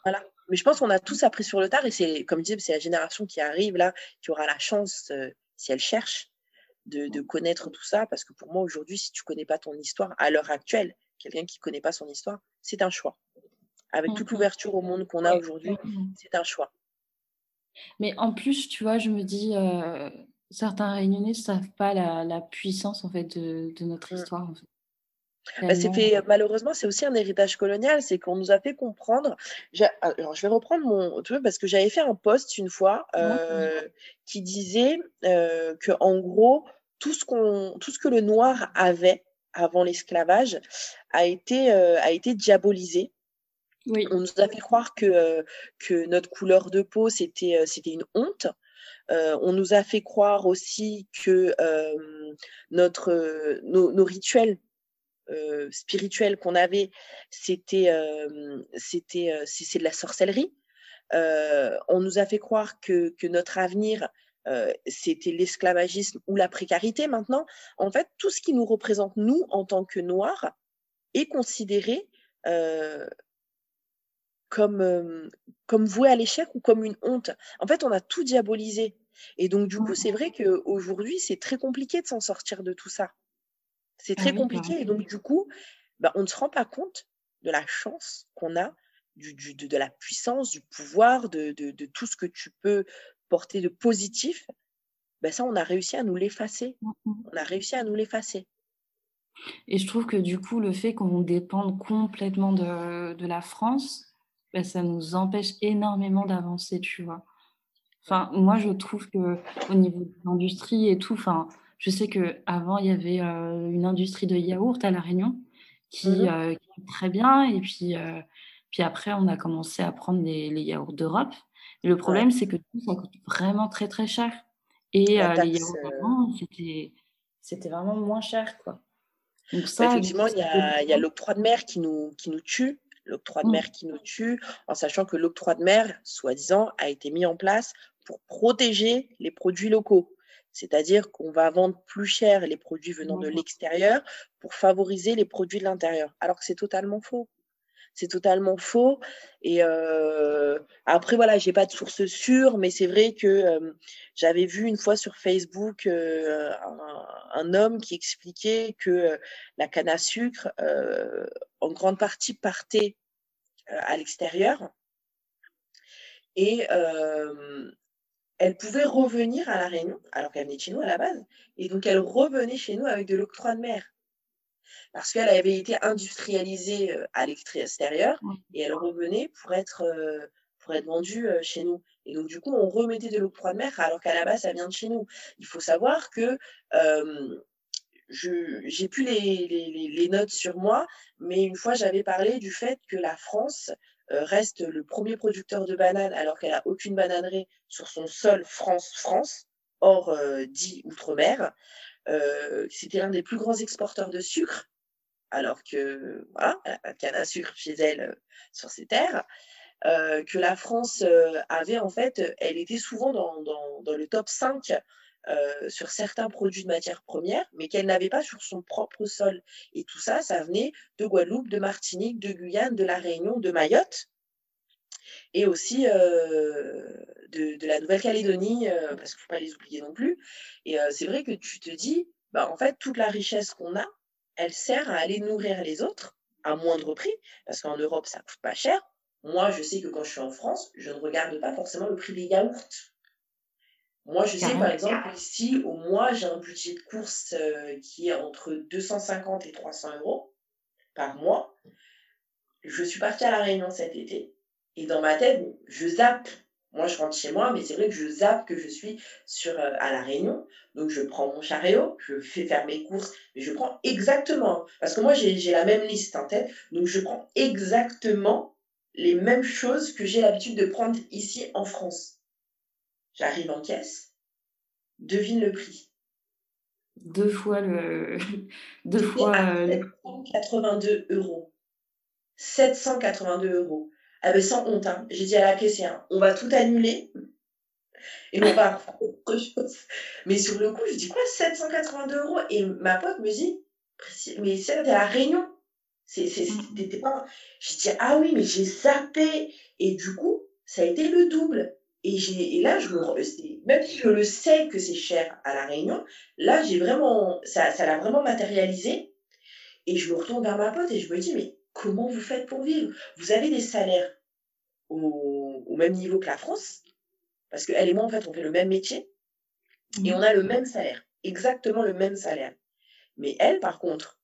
Voilà. Mais je pense qu'on a tous appris sur le tard et c'est, comme je disais, c'est la génération qui arrive là, qui aura la chance, euh, si elle cherche, de, connaître tout ça. Parce que pour moi, aujourd'hui, si tu connais pas ton histoire, à l'heure actuelle, quelqu'un qui connaît pas son histoire, c'est un choix. Avec toute l'ouverture au monde qu'on a aujourd'hui, c'est un choix. Mais en plus, tu vois, je me dis, certains Réunionnais ne savent pas la, puissance en fait de, notre mmh. histoire. Bah, fait, malheureusement, c'est aussi un héritage colonial, c'est qu'on nous a fait comprendre. Alors, je vais reprendre mon truc parce que j'avais fait un post une fois qui disait que, en gros, tout ce, qu'on, tout ce que le noir avait avant l'esclavage a été, a été diabolisé. Oui. On nous a fait croire que, que notre couleur de peau, c'était, c'était une honte. on nous a fait croire aussi que notre, nos, rituels spirituels qu'on avait, c'était, c'était, c'est, de la sorcellerie. on nous a fait croire que, que notre avenir, c'était l'esclavagisme ou la précarité maintenant. En fait, tout ce qui nous représente, nous, en tant que Noirs, est considéré comme, comme voué à l'échec ou comme une honte. En fait, on a tout diabolisé. Et donc, du coup, c'est vrai qu'aujourd'hui, c'est très compliqué de s'en sortir de tout ça. C'est ah très compliqué. Et donc, du coup, bah, on ne se rend pas compte de la chance qu'on a, du, de, la puissance, du pouvoir, de, de, tout ce que tu peux porter de positif. Bah, ça, on a réussi à nous l'effacer. Mmh on a réussi à nous l'effacer. Et je trouve que du coup, le fait qu'on dépende complètement de, de la France, bah, ça nous empêche énormément d'avancer, tu vois. Enfin, moi, je trouve que au niveau de l'industrie et tout, enfin, je sais qu'avant, il y avait euh, une industrie de yaourt à La Réunion qui, mmh euh, est très bien. Et puis, euh, puis après, on a commencé à prendre les, les yaourts d'Europe. Et le problème, c'est que tout ça coûte vraiment très, très cher. Et les yaourts avant, c'était, c'était vraiment moins cher, quoi. Donc bah, effectivement, il y a, y a l'octroi de mer qui nous, qui nous tue l'octroi de mmh. mer qui nous tue, en sachant que l'octroi de mer, soi-disant, a été mis en place pour protéger les produits locaux. C'est-à-dire qu'on va vendre plus cher les produits venant de l'extérieur pour favoriser les produits de l'intérieur, alors que c'est totalement faux. C'est totalement faux. Et euh, après, voilà, j'ai pas de source sûre, mais c'est vrai que euh, j'avais vu une fois sur Facebook euh, un, homme qui expliquait que la canne à sucre, en grande partie, partait à l'extérieur. Et elle pouvait revenir à La Réunion, alors qu'elle venait de chez nous à la base. Et donc, elle revenait chez nous avec de l'octroi de mer. Parce qu'elle avait été industrialisée euh, à l'extérieur et elle revenait pour être, euh, pour être vendue euh, chez nous. Et donc, du coup, on remettait de l'octroi de mer alors qu'à la base, ça vient de chez nous. Il faut savoir que je j'ai plus les, les, les, notes sur moi, mais une fois, j'avais parlé du fait que la France euh, reste le premier producteur de bananes alors qu'elle n'a aucune bananerie sur son sol France-France, hors euh, dit outre-mer. Euh, c'était l'un des plus grands exporteurs de sucre, alors que voilà, elle canne à sucre chez elle sur ses terres. que la France avait en fait, elle était souvent dans, dans, dans le top 5 euh, sur certains produits de matières premières, mais qu'elle n'avait pas sur son propre sol. Et tout ça, ça venait de Guadeloupe, de Martinique, de Guyane, de la Réunion, de Mayotte, et aussi euh, de, la Nouvelle-Calédonie, euh, parce qu'il ne faut pas les oublier non plus. Et c'est vrai que tu te dis, bah, en fait, toute la richesse qu'on a, elle sert à aller nourrir les autres à moindre prix, parce qu'en Europe, ça coûte pas cher. Moi, je sais que quand je suis en France, je ne regarde pas forcément le prix des yaourts. Moi, je sais, par exemple, ici, au mois, j'ai un budget de course euh, qui est entre 250 et 300 euros par mois. Je suis partie à La Réunion cet été. Et dans ma tête, je zappe. Moi, je rentre chez moi, mais c'est vrai que je zappe que je suis sur, euh, à La Réunion. Donc, je prends mon chariot, je fais faire mes courses, mais je prends exactement. Parce que moi, j'ai la même liste en tête. Donc, je prends exactement les mêmes choses que j'ai l'habitude de prendre ici en France. J'arrive en caisse. Devine le prix. Deux fois le. Deux fois. 782 euh, euros. 782 euros. Ah ben sans honte, hein. j'ai dit à la caissière, on va tout annuler et on va autre chose. Mais sur le coup, je dis quoi 782 euros? Et ma pote me dit, mais c'est la réunion. C'est, mmh. pas. Je dis, ah oui, mais j'ai zappé. Et du coup, ça a été le double. Et, et là, je me, même si je le sais que c'est cher à La Réunion, là, j'ai vraiment, ça, ça l'a vraiment matérialisé. Et je me retourne vers ma pote et je me dis, mais comment vous faites pour vivre? Vous avez des salaires au, au, même niveau que la France, Parce qu'elle et moi, en fait, on fait le même métier et on a le même salaire, exactement le même salaire. Mais elle, par contre,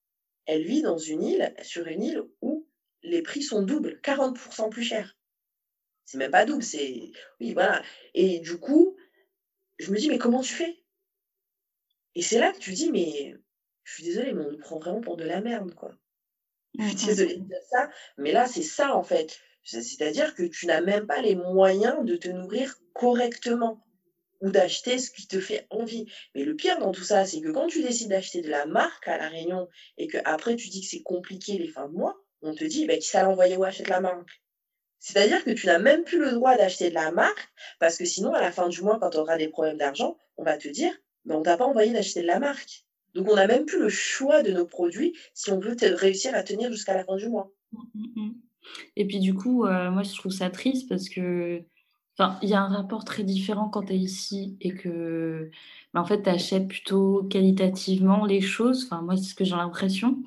elle vit dans une île, sur une île où les prix sont doubles, 40% plus chers. C'est même pas double, c'est. Oui, voilà. Et du coup, je me dis, mais comment tu fais? Et c'est là que tu dis, mais je suis désolée, mais on nous prend vraiment pour de la merde, quoi. Je suis désolée de dire ça, mais là, c'est ça, en fait. C'est-à-dire que tu n'as même pas les moyens de te nourrir correctement ou d'acheter ce qui te fait envie. Mais le pire dans tout ça, c'est que quand tu décides d'acheter de la marque à La Réunion et que après tu dis que c'est compliqué les fins de mois, on te dit, bah, qui ça l'envoyer où achète la marque C'est-à-dire que tu n'as même plus le droit d'acheter de la marque parce que sinon, à la fin du mois, quand tu auras des problèmes d'argent, on va te dire, mais on t'a pas envoyé d'acheter de la marque. Donc, on n'a même plus le choix de nos produits si on veut réussir à tenir jusqu'à la fin du mois. Mmh, mmh, mmh. Et puis, du coup, euh, moi, je trouve ça triste parce que Enfin, il y a un rapport très différent quand tu es ici et que, en fait, tu achètes plutôt qualitativement les choses. Enfin, moi, c'est ce que j'ai l'impression.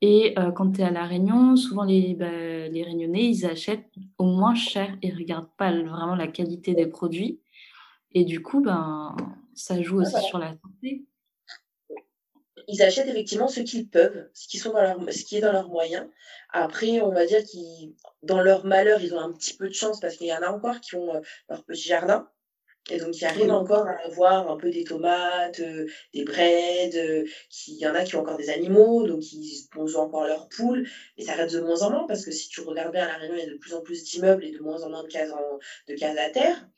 Et euh, quand tu es à La Réunion, souvent les, bah, les Réunionnais, ils achètent au moins cher et regardent pas vraiment la qualité des produits. Et du coup, ben, ça joue aussi sur la santé ils achètent effectivement ce qu'ils peuvent, ce qui, sont dans leur, ce qui est dans leurs moyens. Après, on va dire qu'ils, dans leur malheur, ils ont un petit peu de chance parce qu'il y en a encore qui ont euh, leur petit jardin. Et donc, ils arrivent encore à avoir un peu des tomates, euh, des breads. Euh, il y en a qui ont encore des animaux, donc ils posent encore leurs poules. Mais ça reste de moins en moins parce que si tu regardes bien à La Réunion, il y a de plus en plus d'immeubles et de moins en moins de cases, de cases à terre.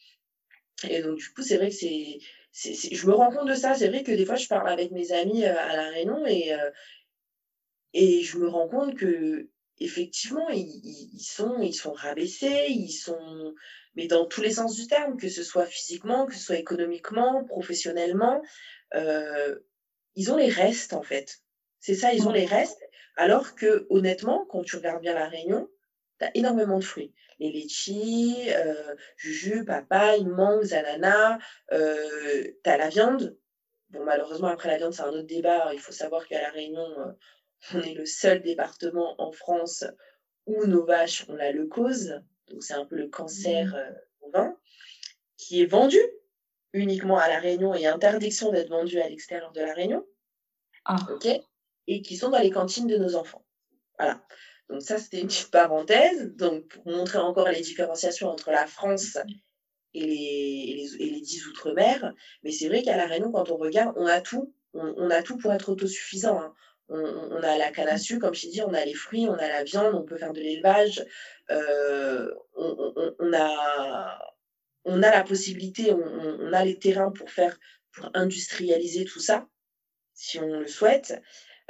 Et donc, du coup, c'est vrai que c'est je me rends compte de ça. C'est vrai que des fois, je parle avec mes amis euh, à La Réunion et, euh, et je me rends compte que effectivement, ils, sont, ils sont rabaissés, ils sont, mais dans tous les sens du terme, que ce soit physiquement, que ce soit économiquement, professionnellement, euh, ils ont les restes en fait. C'est ça, ils ont les restes. Alors que honnêtement, quand tu regardes bien la Réunion, tu as énormément de fruits les litchis, euh, papaye, mangue, ananas, euh, tu as la viande. Bon, malheureusement, après la viande, c'est un autre débat. Il faut savoir qu'à La Réunion, euh, on est le seul département en France où nos vaches ont la leucose, donc c'est un peu le cancer euh, au vin, qui est vendu uniquement à La Réunion et interdiction d'être vendu à l'extérieur de La Réunion. Ah. OK Et qui sont dans les cantines de nos enfants. Voilà. Donc ça, c'était une petite parenthèse, donc pour montrer encore les différenciations entre la France et les, et les, dix outre-mer. Mais c'est vrai qu'à La Réunion, quand on regarde, on a tout. On, a tout pour être autosuffisant. Hein. On, a la canne à sucre, comme je dit, on a les fruits, on a la viande, on peut faire de l'élevage. Euh, on, a, on a la possibilité, on, a les terrains pour faire, pour industrialiser tout ça, si on le souhaite.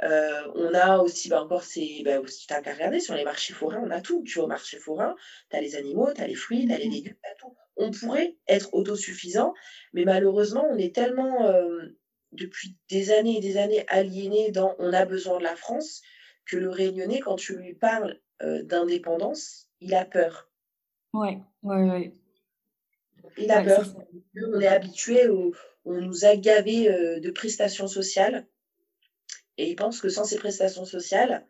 Euh, on a aussi, bah, encore, c'est, bah, tu n'as qu'à regarder sur les marchés forains, on a tout. Tu vas au marché forain, tu as les animaux, tu as les fruits, tu as les mmh. légumes, tu as tout. On pourrait être autosuffisant, mais malheureusement, on est tellement, euh, depuis des années et des années, aliéné dans on a besoin de la France, que le réunionnais, quand tu lui parles euh, d'indépendance, il a peur. Ouais, ouais, ouais. Il a peur. On est habitué, on nous a gavé de prestations sociales et ils pensent que sans ces prestations sociales,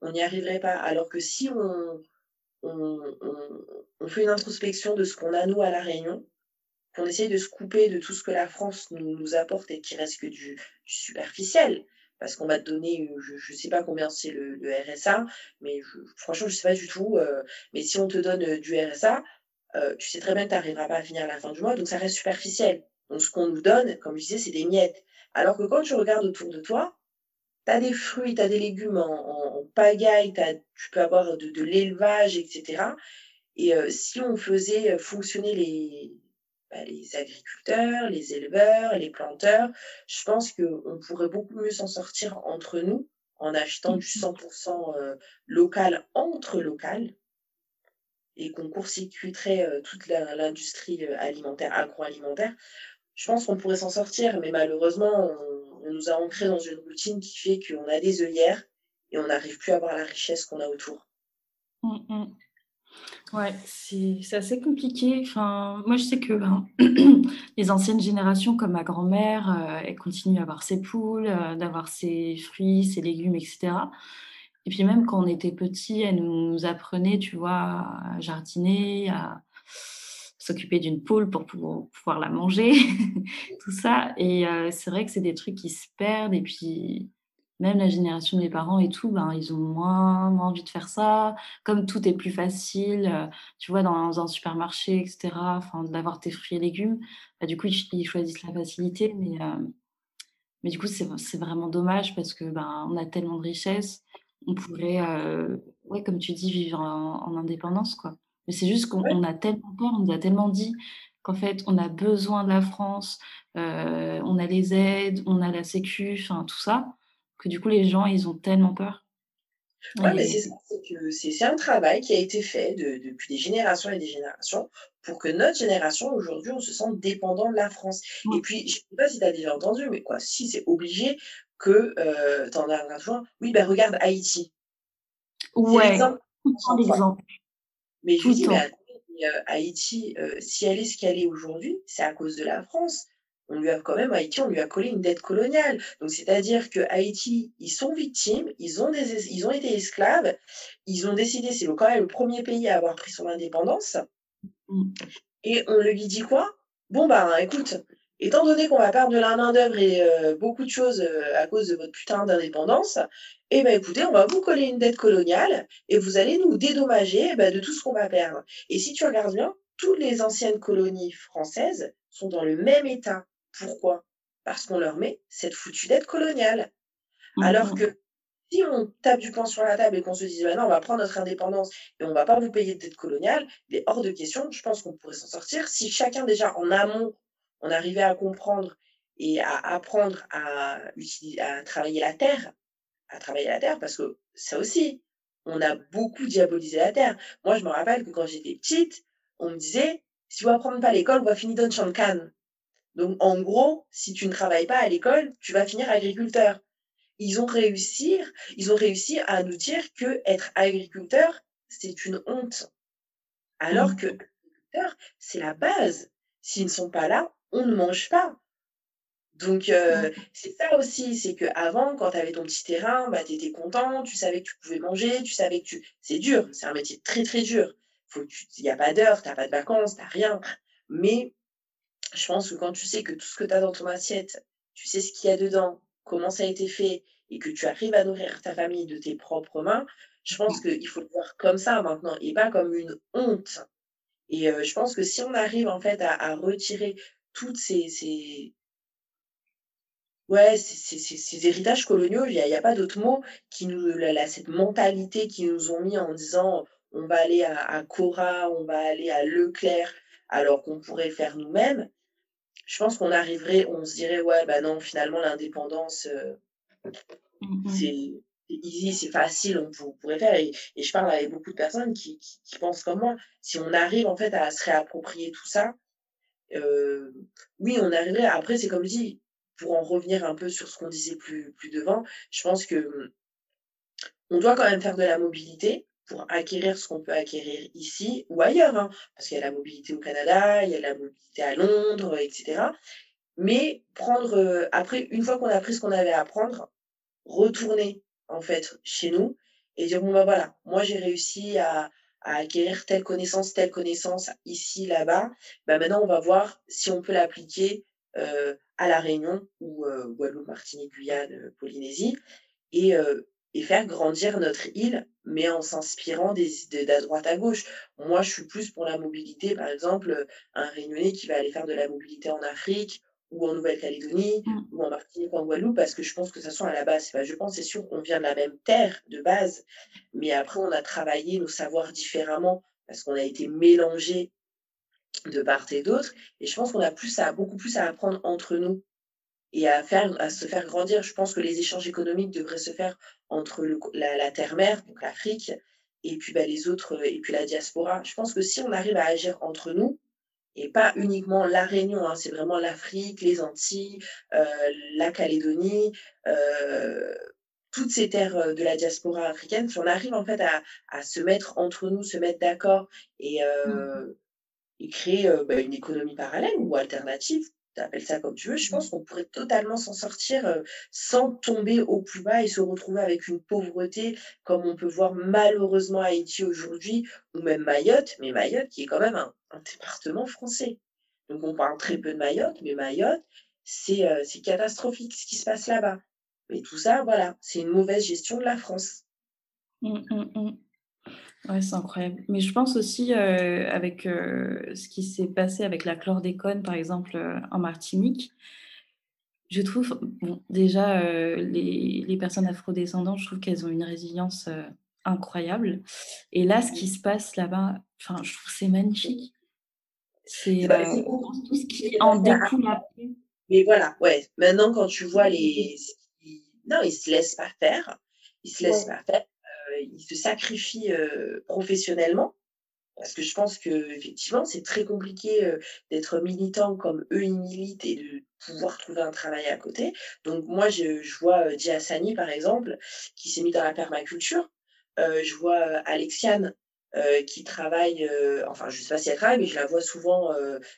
on n'y arriverait pas. Alors que si on, on, fait une introspection de ce qu'on a nous à La Réunion, qu'on essaye de se couper de tout ce que la France nous, nous apporte et qui reste que du, superficiel, parce qu'on va te donner, je ne sais pas combien c'est le, RSA, mais franchement, je ne sais pas du tout. Euh, mais si on te donne euh, du RSA, euh, tu sais très bien que tu n'arriveras pas à finir la fin du mois, donc ça reste superficiel. Donc ce qu'on nous donne, comme je disais, c'est des miettes. Alors que quand tu regardes autour de toi, tu as des fruits, tu as des légumes en, pagaille, tu peux avoir de, l'élevage, etc. Et euh, si on faisait euh, fonctionner les, bah, les agriculteurs, les éleveurs, les planteurs, je pense qu'on pourrait beaucoup mieux s'en sortir entre nous en achetant du 100% mmh euh, local entre local et qu'on court-circuiterait toute l'industrie alimentaire, agroalimentaire. Je pense qu'on pourrait s'en sortir, mais malheureusement, on, on nous a ancré dans une routine qui fait qu'on a des œillères et on n'arrive plus à voir la richesse qu'on a autour. Mmh. Ouais, c'est assez compliqué. Enfin, moi, je sais que ben, les anciennes générations, comme ma grand-mère, euh, elle continue à avoir ses poules, euh, d'avoir ses fruits, ses légumes, etc. Et puis même quand on était petit, elle nous apprenait, tu vois, à jardiner, à s'occuper d'une poule pour pouvoir, la manger, tout ça. Et c'est vrai que c'est des trucs qui se perdent. Et puis, même la génération des parents et tout, ben, ils ont moins, envie de faire ça. Comme tout est plus facile, tu vois, dans, un supermarché, etc., d'avoir tes fruits et légumes, bah, du coup, ils, choisissent la facilité. Mais, mais du coup, c'est vraiment dommage parce que ben, on a tellement de richesses. On pourrait, ouais, comme tu dis, vivre en, indépendance, quoi. Mais c'est juste qu'on a tellement peur, on nous a tellement dit qu'en fait, on a besoin de la France, on a les aides, on a la sécu, enfin, tout ça que du coup, les gens, ils ont tellement peur. Oui, mais c'est ça, c'est un travail qui a été fait depuis des générations et des générations pour que notre génération, aujourd'hui, on se sente dépendant de la France. Et puis, je ne sais pas si tu as déjà entendu, mais quoi, si c'est obligé que euh, tu en as un oui, ben regarde Haïti. Ouais, l'exemple. Mais je dis, mais, euh, Haïti, euh, si elle est ce qu'elle est aujourd'hui, c'est à cause de la France on lui a quand même, Haïti, on lui a collé une dette coloniale. Donc, c'est-à-dire que Haïti, ils sont victimes, ils ont, des, ils ont été esclaves, ils ont décidé, c'est quand même le premier pays à avoir pris son indépendance. Mm. Et on lui dit quoi? Bon, bah, écoute, étant donné qu'on va perdre de la main-d'œuvre et euh, beaucoup de choses euh, à cause de votre putain d'indépendance, eh ben écoutez, on va vous coller une dette coloniale et vous allez nous dédommager eh ben, de tout ce qu'on va perdre. Et si tu regardes bien, toutes les anciennes colonies françaises sont dans le même état. Pourquoi? Parce qu'on leur met cette foutue dette coloniale. Alors mmh. que si on tape du poing sur la table et qu'on se dit, bah non, on va prendre notre indépendance et on ne va pas vous payer de dette coloniale, il est hors de question, je pense qu'on pourrait s'en sortir si chacun déjà en amont, on arrivait à comprendre et à apprendre à, utiliser, à travailler la terre, à travailler la terre, parce que ça aussi, on a beaucoup diabolisé la terre. Moi, je me rappelle que quand j'étais petite, on me disait, si vous apprenez pas l'école, on va finir dans le champ de canne. Donc, en gros, si tu ne travailles pas à l'école, tu vas finir agriculteur. Ils ont réussi, ils ont réussi à nous dire que être agriculteur, c'est une honte. Alors mmh. que agriculteur, c'est la base. S'ils ne sont pas là, on ne mange pas. Donc, euh, c'est ça aussi, c'est qu'avant, quand tu avais ton petit terrain, bah, tu étais content, tu savais que tu pouvais manger, tu savais que tu... C'est dur, c'est un métier très, très dur. Il n'y a pas d'heure, tu n'as pas de vacances, tu n'as rien. Mais je pense que quand tu sais que tout ce que tu as dans ton assiette, tu sais ce qu'il y a dedans, comment ça a été fait, et que tu arrives à nourrir ta famille de tes propres mains, je pense mmh. qu'il faut le voir comme ça maintenant, et pas comme une honte. Et euh, je pense que si on arrive en fait à, retirer toutes ces, ces... Ouais, ces, héritages coloniaux, il n'y a, pas d'autre mot qui nous, cette mentalité qui nous ont mis en disant on va aller à, à Cora, on va aller à Leclerc, alors qu'on pourrait faire nous-mêmes je pense qu'on arriverait, on se dirait, ouais, bah non, finalement, l'indépendance, euh, c'est easy, c'est facile, on, pourrait faire. Et, je parle avec beaucoup de personnes qui, pensent comme moi. Si on arrive, en fait, à se réapproprier tout ça, euh, oui, on arriverait. Après, c'est comme je dis, pour en revenir un peu sur ce qu'on disait plus, plus devant, je pense que on doit quand même faire de la mobilité, pour acquérir ce qu'on peut acquérir ici ou ailleurs, hein, parce qu'il y a la mobilité au Canada, il y a la mobilité à Londres, etc. Mais prendre, euh, après, une fois qu'on a appris ce qu'on avait à apprendre, retourner en fait chez nous et dire bon bah voilà, moi j'ai réussi à, acquérir telle connaissance, telle connaissance ici, là-bas. Bah maintenant on va voir si on peut l'appliquer euh, à la Réunion ou euh, Guadeloupe, Martinique, Guyane, Polynésie. Et, et faire grandir notre île, mais en s'inspirant des idées de droite à gauche. Moi, je suis plus pour la mobilité, par exemple, un Réunionnais qui va aller faire de la mobilité en Afrique ou en Nouvelle-Calédonie mmh. ou en Martinique ou en Guadeloupe, parce que je pense que ça soit à la base. je pense, c'est sûr qu'on vient de la même terre de base, mais après, on a travaillé nos savoirs différemment parce qu'on a été mélangés de part et d'autre. Et je pense qu'on a plus à, beaucoup plus à apprendre entre nous et à, faire, à se faire grandir. Je pense que les échanges économiques devraient se faire entre la, terre-mère, donc l'Afrique, et puis bah, les autres, et puis la diaspora. Je pense que si on arrive à agir entre nous, et pas uniquement la Réunion, hein, c'est vraiment l'Afrique, les Antilles, euh, la Calédonie, euh, toutes ces terres euh, de la diaspora africaine, si on arrive en fait à, se mettre entre nous, se mettre d'accord et, mmh. et créer bah, une économie parallèle ou alternative, appelles ça comme tu veux, je pense qu'on pourrait totalement s'en sortir euh, sans tomber au plus bas et se retrouver avec une pauvreté comme on peut voir malheureusement à Haïti aujourd'hui, ou même Mayotte, mais Mayotte qui est quand même un, département français. Donc on parle très peu de Mayotte, mais Mayotte, c'est euh, catastrophique ce qui se passe là-bas. Mais tout ça, voilà, c'est une mauvaise gestion de la France. Mmh, mmh, mmh. Ouais, c'est incroyable. Mais je pense aussi, euh, avec euh, ce qui s'est passé avec la chlordécone, par exemple, euh, en Martinique, je trouve, bon, déjà, les, les personnes afrodescendantes, je trouve qu'elles ont une résilience incroyable. Et là, ce qui se passe là-bas, enfin, je trouve c'est magnifique. C'est tout ce qui en découle après. Mais voilà, ouais. Maintenant, quand tu vois les. Non, ils se laissent pas faire. Ils se laissent pas faire il se sacrifie professionnellement parce que je pense que effectivement c'est très compliqué d'être militant comme eux ils militent et de pouvoir trouver un travail à côté. Donc moi je, vois Sani par exemple qui s'est mis dans la permaculture. je vois Alexiane qui travaille, enfin je sais pas si elle travaille, mais je la vois souvent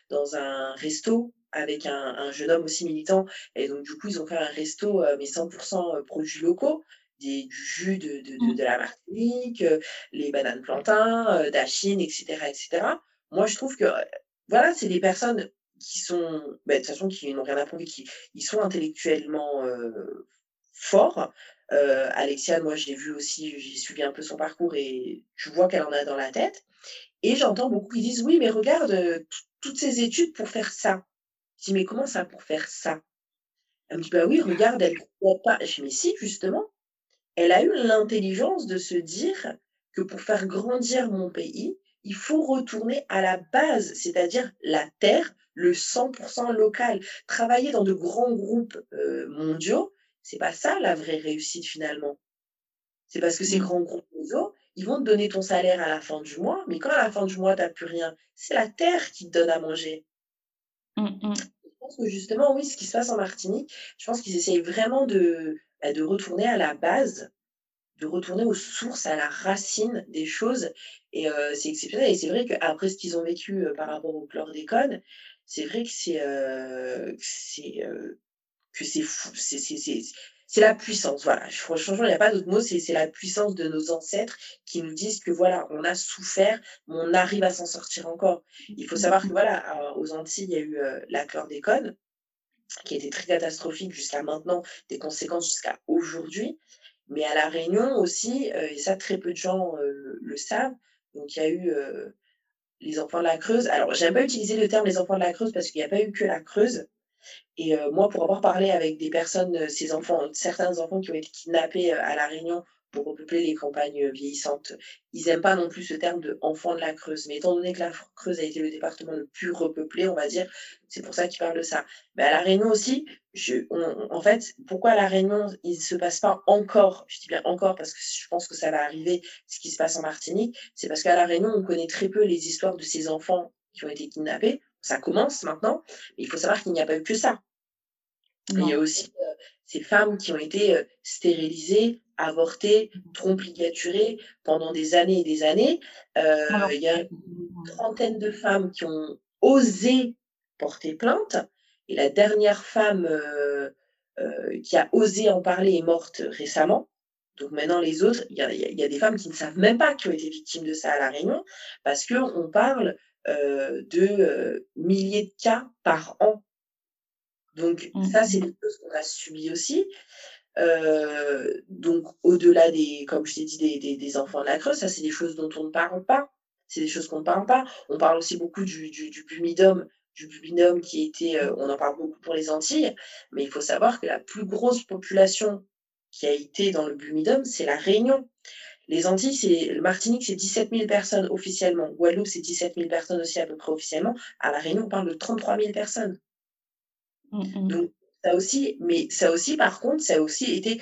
dans un resto avec un, un, jeune homme aussi militant. Et donc du coup ils ont fait un resto mais 100% produits locaux du jus de, de, de, mmh. la Martinique, euh, les bananes plantains, euh, d'Achine, etc., etc. Moi, je trouve que, voilà, c'est des personnes qui sont, ben, de toute façon, qui n'ont rien à prouver, qui ils sont intellectuellement euh, forts. Euh, Alexia, moi, j'ai vu aussi, j'ai suivi un peu son parcours et je vois qu'elle en a dans la tête. Et j'entends beaucoup qui disent, oui, mais regarde, toutes ces études pour faire ça. Je dis, mais comment ça pour faire ça? Elle me dit, bah oui, regarde, elle ne croit pas. Je dis, mais si, justement, elle a eu l'intelligence de se dire que pour faire grandir mon pays, il faut retourner à la base, c'est-à-dire la terre, le 100% local. Travailler dans de grands groupes euh, mondiaux, c'est pas ça la vraie réussite finalement. C'est parce que ces mmh. grands groupes mondiaux, ils vont te donner ton salaire à la fin du mois, mais quand à la fin du mois, tu n'as plus rien, c'est la terre qui te donne à manger. Mmh, mmh. Je pense que justement, oui, ce qui se passe en Martinique, je pense qu'ils essayent vraiment de, de retourner à la base, de retourner aux sources, à la racine des choses. Et euh, c'est exceptionnel. Et c'est vrai qu'après ce qu'ils ont vécu euh, par rapport au chlordécone, c'est vrai que c'est euh, c'est fou. C'est la puissance. Voilà. Franchement, il n'y a pas d'autre mot. C'est la puissance de nos ancêtres qui nous disent que voilà, on a souffert, mais on arrive à s'en sortir encore. Il faut savoir que voilà, aux Antilles, il y a eu la chlordécone qui était très catastrophique jusqu'à maintenant, des conséquences jusqu'à aujourd'hui. Mais à La Réunion aussi, euh, et ça très peu de gens euh, le savent, donc il y a eu euh, les enfants de la Creuse. Alors, j'aime pas utiliser le terme les enfants de la Creuse parce qu'il n'y a pas eu que la Creuse. Et moi, pour avoir parlé avec des personnes, ces enfants, certains enfants qui ont été kidnappés à La Réunion pour repeupler les campagnes vieillissantes. Ils n'aiment pas non plus ce terme de enfant de la Creuse. Mais étant donné que la Creuse a été le département le plus repeuplé, on va dire, c'est pour ça qu'ils parlent de ça. Mais à La Réunion aussi, je, en fait, pourquoi à La Réunion, il ne se passe pas encore, je dis bien encore parce que je pense que ça va arriver, ce qui se passe en Martinique, c'est parce qu'à La Réunion, on connaît très peu les histoires de ces enfants qui ont été kidnappés. Ça commence maintenant, mais il faut savoir qu'il n'y a pas eu que ça. Il y a aussi euh, ces femmes qui ont été euh, stérilisées, avortées, trompe-ligaturées pendant des années et des années. Euh, il y a une trentaine de femmes qui ont osé porter plainte. Et la dernière femme qui a osé en parler est morte récemment. Donc maintenant, les autres, il y, a, des femmes qui ne savent même pas qui ont été victimes de ça à La Réunion, parce qu'on parle de milliers de cas par an donc mmh. ça, c'est des choses qu'on a subies aussi. Euh, donc au-delà des, comme je t'ai dit, des, des, enfants de la Creuse, ça c'est des choses dont on ne parle pas. C'est des choses qu'on ne parle pas. On parle aussi beaucoup du, du, du bumidum, du bumidum qui était, euh, on en parle beaucoup pour les Antilles, mais il faut savoir que la plus grosse population qui a été dans le bumidum, c'est la Réunion. Les Antilles, c'est Martinique, c'est 17 000 personnes officiellement. Guadeloupe, c'est 17 000 personnes aussi à peu près officiellement. À la Réunion, on parle de 33 000 personnes. Mmh, mmh. Donc, ça aussi, mais ça aussi, par contre, ça a aussi été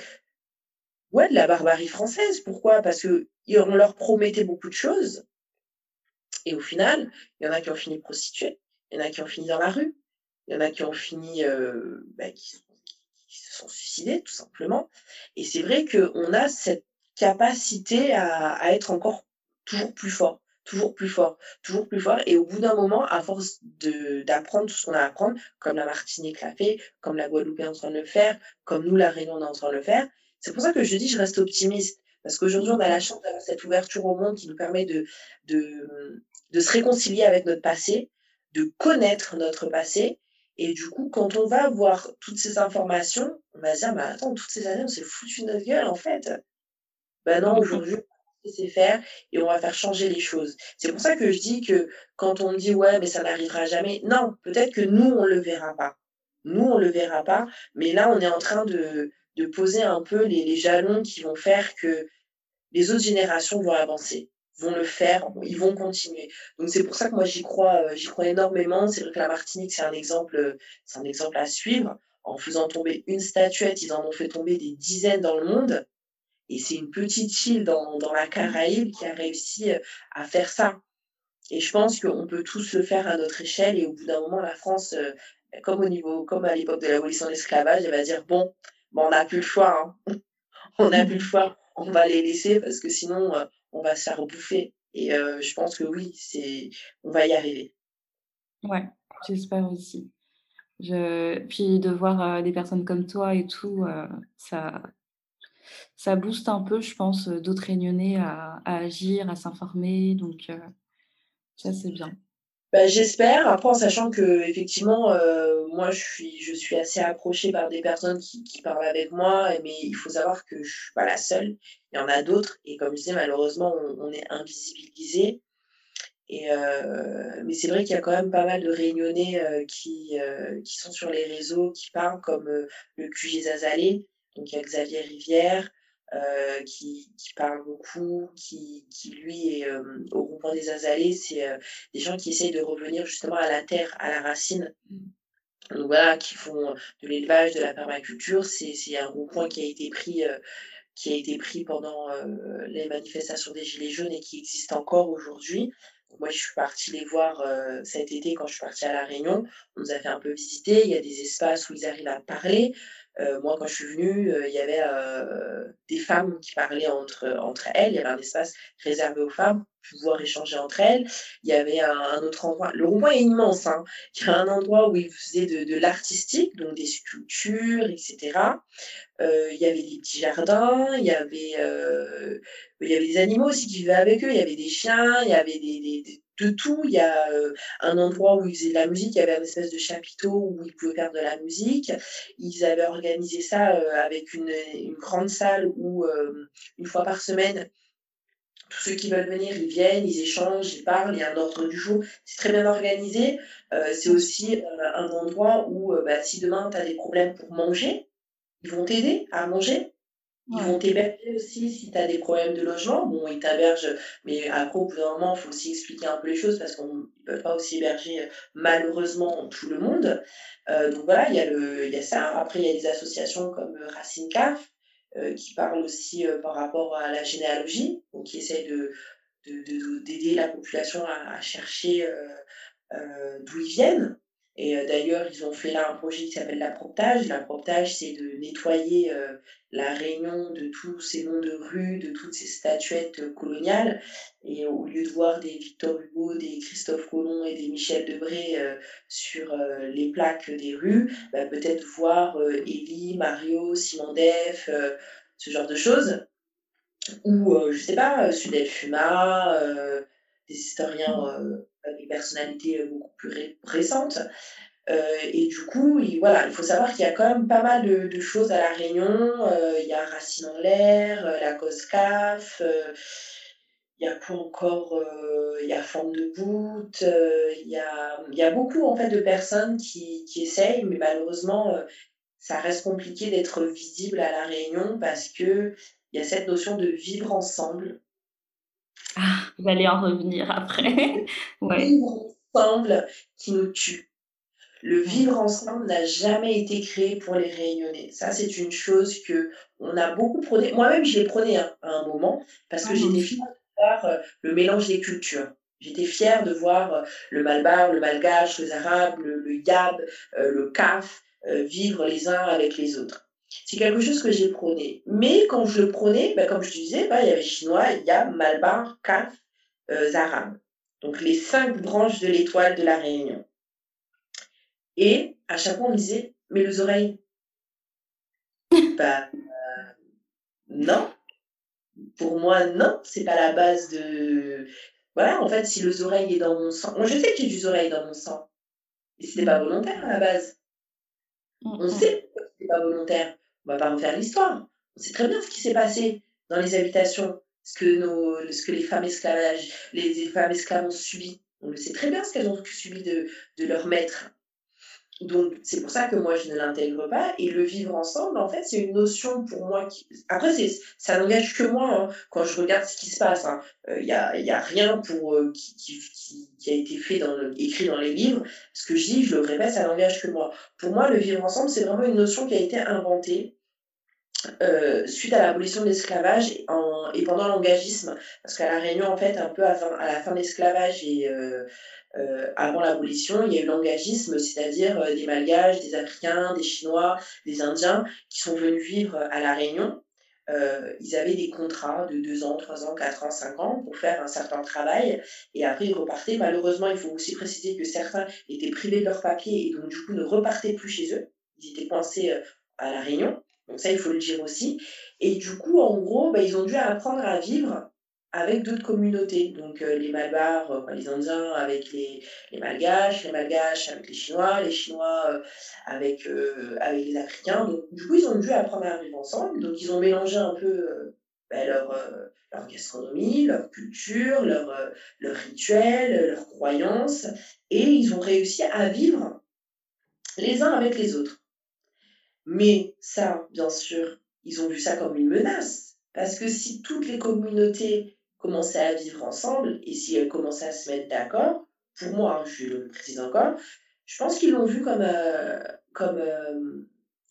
ouais, de la barbarie française. Pourquoi? Parce qu'on leur promettait beaucoup de choses. Et au final, il y en a qui ont fini prostituées, il y en a qui ont fini dans la rue, il y en a qui ont fini, euh, bah, qui, se sont suicidés, tout simplement. Et c'est vrai qu'on a cette capacité à, à, être encore toujours plus fort. Toujours plus fort, toujours plus fort. Et au bout d'un moment, à force d'apprendre tout ce qu'on a à apprendre, comme la Martinique l'a fait, comme la Guadeloupe est en train de le faire, comme nous, la Réunion, est en train de le faire, c'est pour ça que je dis, je reste optimiste. Parce qu'aujourd'hui, on a la chance d'avoir cette ouverture au monde qui nous permet de, de, de se réconcilier avec notre passé, de connaître notre passé. Et du coup, quand on va voir toutes ces informations, on va se dire, mais attends, toutes ces années, on s'est foutu notre gueule, en fait. Ben non, aujourd'hui, on sait faire et on va faire changer les choses. C'est pour ça que je dis que quand on dit, ouais, mais ça n'arrivera jamais, non, peut-être que nous, on ne le verra pas. Nous, on ne le verra pas, mais là, on est en train de, de poser un peu les, les jalons qui vont faire que les autres générations vont avancer vont le faire, ils vont continuer. Donc c'est pour ça que moi j'y crois, euh, j'y crois énormément. C'est vrai que la Martinique c'est un exemple, c'est un exemple à suivre. En faisant tomber une statuette, ils en ont fait tomber des dizaines dans le monde. Et c'est une petite île dans, dans la Caraïbe qui a réussi euh, à faire ça. Et je pense qu'on peut tous le faire à notre échelle. Et au bout d'un moment, la France, euh, comme au niveau, comme à l'époque de l'abolition de l'esclavage, elle va dire bon, bon on n'a plus le choix. Hein. on n'a plus le choix. On va les laisser parce que sinon, on va se faire bouffer. Et euh, je pense que oui, on va y arriver. Ouais, j'espère aussi. Puis de voir euh, des personnes comme toi et tout, euh, ça, ça booste un peu, je pense, d'autres réunionnais à, agir, à s'informer. Donc, ça, c'est bien. Bah, j'espère, après en sachant que effectivement, euh, moi je suis, assez approchée par des personnes qui, parlent avec moi, mais il faut savoir que je suis pas la seule, il y en a d'autres, et comme je disais, malheureusement, on, est invisibilisé. Et euh, mais c'est vrai qu'il y a quand même pas mal de réunionnais euh, qui, qui sont sur les réseaux, qui parlent, comme le QG Zazalé, donc il y a Xavier Rivière, euh, qui, qui, parle beaucoup, qui, qui lui est euh, au rond-point des Azalées, c'est euh, des gens qui essayent de revenir justement à la terre, à la racine. Donc voilà, qui font de l'élevage, de la permaculture. C'est un rond-point qui a été pris qui a été pris pendant les manifestations des Gilets jaunes et qui existe encore aujourd'hui. Moi, je suis partie les voir cet été quand je suis partie à La Réunion. On nous a fait un peu visiter. Il y a des espaces où ils arrivent à parler. Euh, moi, quand je suis venue, euh, il y avait euh, des femmes qui parlaient entre, entre elles. Il y avait un espace réservé aux femmes pour pouvoir échanger entre elles. Il y avait un, autre endroit. Le rond est immense. Hein. Il y a un endroit où ils faisaient de, de l'artistique, donc des sculptures, etc. il y avait des petits jardins. Il y avait, il y avait des animaux aussi qui vivaient avec eux. Il y avait des chiens. Il y avait des, des de tout. Il y a euh, un endroit où ils faisaient de la musique, il y avait une espèce de chapiteau où ils pouvaient faire de la musique. Ils avaient organisé ça euh, avec une, grande salle où, euh, une fois par semaine, tous ceux qui veulent venir, ils viennent, ils échangent, ils parlent, il y a un ordre du jour. C'est très bien organisé. c'est aussi un endroit où, bah, si demain tu as des problèmes pour manger, ils vont t'aider à manger. Ils vont t'héberger aussi si tu as des problèmes de logement. Bon, ils t'hébergent, mais après, au bout d'un moment, il faut aussi expliquer un peu les choses parce qu'on ne peut pas aussi héberger malheureusement tout le monde. Euh, donc voilà, il y, a le, il y a ça. Après, il y a des associations comme Racine CAF euh, qui parlent aussi euh, par rapport à la généalogie, donc qui essayent de, d'aider de, la population à, à chercher d'où ils viennent. Et euh, d'ailleurs, ils ont fait là un projet qui s'appelle l'appromptage. L'appromptage, c'est de nettoyer euh, la Réunion de tous ces noms de rues, de toutes ces statuettes euh, coloniales. Et au lieu de voir des Victor Hugo, des Christophe Colomb et des Michel Debré sur les plaques des rues, bah, peut-être voir Élie, Mario, Simon Def, ce genre de choses. Ou, je sais pas, Sudel Fuma, des historiens des personnalités beaucoup plus récentes. Euh, et du coup, il, voilà, il faut savoir qu'il y a quand même pas mal de, choses à La Réunion. Euh, il y a Racine en l'air, euh, la COSCAF, il y a quoi encore Il y a Forme de Bout, il, y a, il y a beaucoup en fait de personnes qui, qui essayent, mais malheureusement, ça reste compliqué d'être visible à La Réunion parce qu'il y a cette notion de vivre ensemble ah, vous allez en revenir après. ouais. Vivre ensemble qui nous tue. Le vivre ensemble n'a jamais été créé pour les réunionnais. Ça, c'est une chose que on a beaucoup prôné. Moi-même, je l'ai prôné à un moment parce que ah, j'étais fière de voir euh, le mélange des cultures. J'étais fière de voir euh, le malbar, le malgache, les arabes, le, yab, euh, le kaf vivre les uns avec les autres. C'est quelque chose que j'ai prôné. Mais quand je le prônais, ben, comme je te disais, ben, il y avait chinois, il y a malbar, kaf, arabes. Donc les cinq branches de l'étoile de la Réunion. Et à chaque fois, on me disait, mais les oreilles Bah, non. Pour moi, non, c'est pas la base de. Voilà, en fait, si les oreilles est dans mon sang. Moi, je sais que j'ai des oreilles dans mon sang. Et c'était pas volontaire à la base. On sait que c'était pas volontaire. On va pas refaire l'histoire. On sait très bien ce qui s'est passé dans les habitations, ce que, les, femmes esclaves ont subi. On le sait très bien ce qu'elles ont subi de, de leur maître. Donc, c'est pour ça que moi, je ne l'intègre pas. Et le vivre ensemble, en fait, c'est une notion pour moi qui. Après, ça n'engage que moi hein, quand je regarde ce qui se passe. Il hein. n'y euh, a, y a, rien pour, euh, qui, qui, qui, a été fait dans écrit dans les livres. Ce que je dis, je le répète, ça n'engage que moi. Pour moi, le vivre ensemble, c'est vraiment une notion qui a été inventée euh, suite à l'abolition de l'esclavage et pendant l'engagisme, parce qu'à La Réunion, en fait, un peu à, la fin de l'esclavage et euh, euh, avant l'abolition, il y a eu l'engagisme, c'est-à-dire des Malgaches, des Africains, des Chinois, des Indiens qui sont venus vivre à La Réunion. ils avaient des contrats de 2 ans, 3 ans, 4 ans, 5 ans pour faire un certain travail et après ils repartaient. Malheureusement, il faut aussi préciser que certains étaient privés de leurs papiers et donc du coup ne repartaient plus chez eux. Ils étaient coincés à La Réunion. Donc ça, il faut le dire aussi. Et du coup, en gros, bah, ils ont dû apprendre à vivre avec d'autres communautés. Donc euh, les Malbars, euh, les Indiens avec les, les, Malgaches, les Malgaches avec les Chinois, les Chinois euh, avec, avec les Africains. Donc du coup, ils ont dû apprendre à vivre ensemble. Donc ils ont mélangé un peu bah, leur, leur gastronomie, leur culture, leur, leur rituel, leurs croyances. Et ils ont réussi à vivre les uns avec les autres. Mais ça, bien sûr, ils ont vu ça comme une menace. Parce que si toutes les communautés commençaient à vivre ensemble et si elles commençaient à se mettre d'accord, pour moi, hein, je le précise encore, je pense qu'ils l'ont vu comme, euh, comme, euh,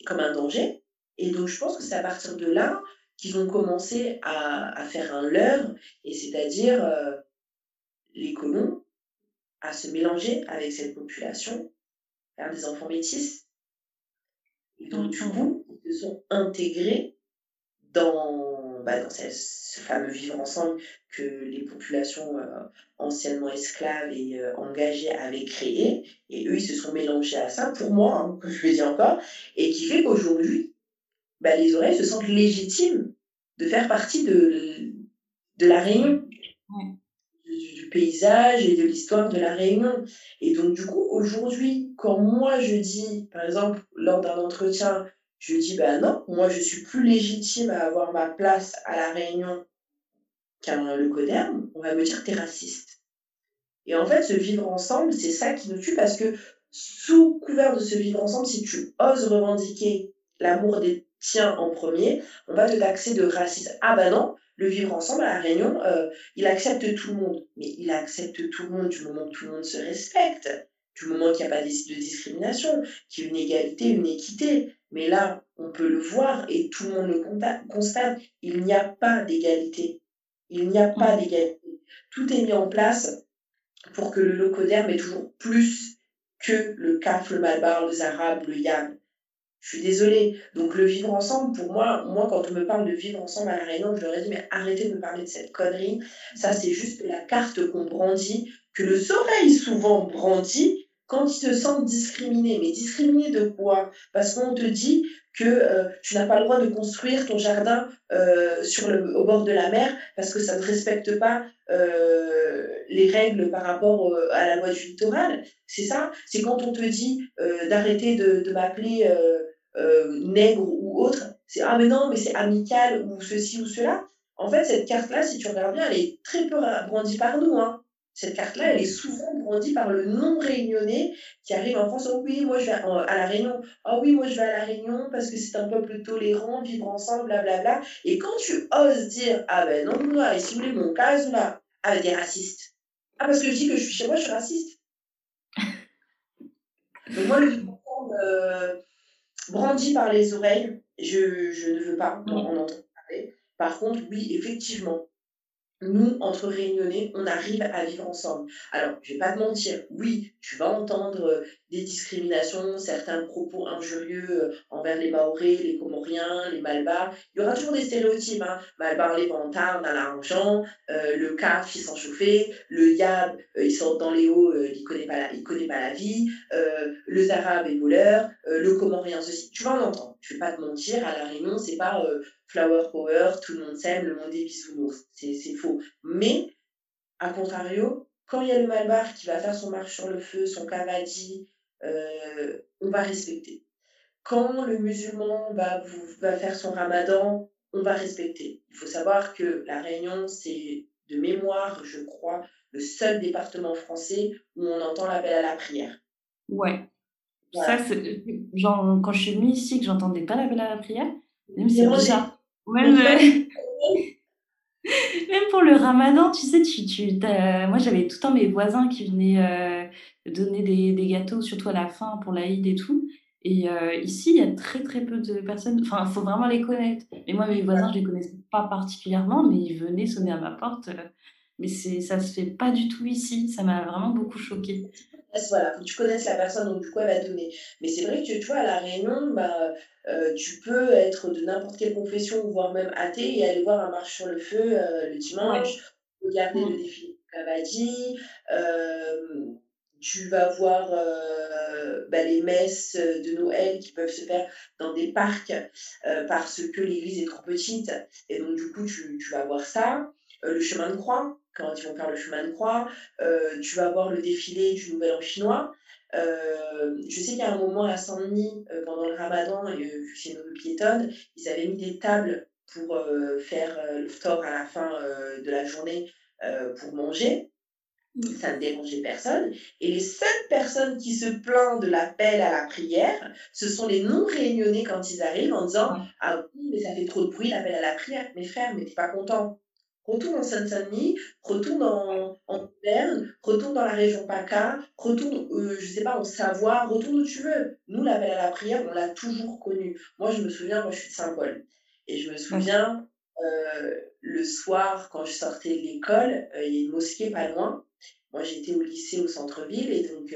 comme un danger. Et donc, je pense que c'est à partir de là qu'ils ont commencé à, faire un leurre, et c'est-à-dire euh, les colons, à se mélanger avec cette population, faire des enfants métis, donc, du coup, ils se sont intégrés dans, bah, dans ce, fameux vivre ensemble que les populations euh, anciennement esclaves et euh, engagées avaient créé. Et eux, ils se sont mélangés à ça, pour moi, hein, je le dis encore, et qui fait qu'aujourd'hui, bah, les oreilles se sentent légitimes de faire partie de, de la Réunion paysage et de l'histoire de la Réunion. Et donc, du coup, aujourd'hui, quand moi je dis, par exemple, lors d'un entretien, je dis, ben non, moi je suis plus légitime à avoir ma place à la Réunion qu'un le Coderme, on va me dire, t'es raciste. Et en fait, ce vivre ensemble, c'est ça qui nous tue parce que sous couvert de ce vivre ensemble, si tu oses revendiquer l'amour des tiens en premier, on va te taxer de raciste. Ah ben non, le vivre ensemble à la Réunion, euh, il accepte tout le monde. Mais il accepte tout le monde du moment que tout le monde se respecte, du moment qu'il n'y a pas de discrimination, qu'il y a une égalité, une équité. Mais là, on peut le voir et tout le monde le constate, il n'y a pas d'égalité. Il n'y a pas d'égalité. Tout est mis en place pour que le locoderme ait toujours plus que le CAF, le Malbar, le Zarab, le Yam. Je suis désolée. Donc le vivre ensemble, pour moi, moi quand on me parle de vivre ensemble à la Réunion, je leur ai dit mais arrêtez de me parler de cette connerie. Ça c'est juste la carte qu'on brandit, que le soleil souvent brandit quand ils se sentent discriminés. Mais discriminés de quoi? Parce qu'on te dit que euh, tu n'as pas le droit de construire ton jardin euh, sur le, au bord de la mer parce que ça ne respecte pas euh, les règles par rapport à la loi du littoral. C'est ça? C'est quand on te dit d'arrêter de m'appeler euh, nègre ou autre, c'est ah mais non, mais c'est amical ou ceci ou cela. En fait, cette carte-là, si tu regardes bien, elle est très peu brandie par nous. Hein. Cette carte-là, elle est souvent brandie par le non-réunionnais qui arrive en France. Oh oui, moi je vais à la Réunion. Ah oui, moi je vais à la Réunion parce que c'est un peuple tolérant, vivre ensemble, blablabla. Et quand tu oses dire, ah ben non, moi, et si vous voulez mon cas, là, avec des racistes. Ah, parce que je dis que je suis chez moi, je suis raciste. Donc moi, le euh, brandi par les oreilles, je, je ne veux pas en entendre parler. Par contre, oui, effectivement, nous, entre réunionnais, on arrive à vivre ensemble. Alors, je vais pas te mentir, oui, tu vas entendre euh, des discriminations, certains propos injurieux euh, envers les Maoris, les Comoriens, les Malbars. Il y aura toujours des stéréotypes. Hein. Malbars, les vantards, dans l'argent, euh, le CAF, il s'en chauffait, le Yab, il sort dans les hauts, il connaît pas la, connaît pas la vie, le Zarab est voleur, le Comorien ceci. Tu vas en entendre. Je vais pas te mentir, à la Réunion, c'est pas flower power, tout le monde s'aime, le monde est bisounours. C'est faux. Mais, à contrario, quand il y a le malbar qui va faire son marche sur le feu, son cavadi, euh, on va respecter. Quand le musulman va, va faire son ramadan, on va respecter. Il faut savoir que la Réunion, c'est de mémoire, je crois, le seul département français où on entend l'appel à la prière. Ouais. Ça, genre, quand je suis venue ici, que j'entendais pas l'appel à la prière, même c'est bizarre. Même, même pour le ramadan, tu sais, tu, tu, moi j'avais tout le temps mes voisins qui venaient euh, donner des, des, gâteaux, surtout à la fin pour l'Aïd et tout. Et euh, ici, il y a très très peu de personnes, enfin, il faut vraiment les connaître. Mais moi, mes voisins, je les connaissais pas particulièrement, mais ils venaient sonner à ma porte. Euh, mais ça se fait pas du tout ici. Ça m'a vraiment beaucoup choquée voilà, faut que tu connaisses la personne, donc du coup, elle va te donner. Mais c'est vrai que, tu vois, à La Réunion, bah, euh, tu peux être de n'importe quelle confession, voire même athée, et aller voir un marche sur le feu euh, le dimanche, regarder le défilé de Cavadi, euh, tu vas voir bah, les messes de Noël qui peuvent se faire dans des parcs parce que l'église est trop petite, et donc du coup, tu, tu vas voir ça. le chemin de croix, quand ils vont faire le chemin de croix. Euh, tu vas voir le défilé du Nouvel An chinois. Euh, je sais qu'à un moment à Saint-Denis, euh, pendant le ramadan, vu que c'est une rue piétonne, ils avaient mis des tables pour faire le ftor à la fin de la journée pour manger. Mmh. Ça ne dérangeait personne. Et les seules personnes qui se plaignent de l'appel à la prière, ce sont les non-réunionnais quand ils arrivent en disant Ah oui, mais ça fait trop de bruit l'appel à la prière. Mes frères, mais t'es pas content retourne en Seine-Saint-Denis, retourne en, en Berne, retourne dans la région PACA, retourne, euh, je sais pas, en Savoie, retourne où tu veux. Nous, l'appel à la prière, on l'a toujours connu. Moi, je me souviens, moi, je suis de Saint-Paul. Et je me souviens, euh, le soir, quand je sortais de l'école, euh, il y a une mosquée pas loin. Moi, j'étais au lycée au centre-ville et donc,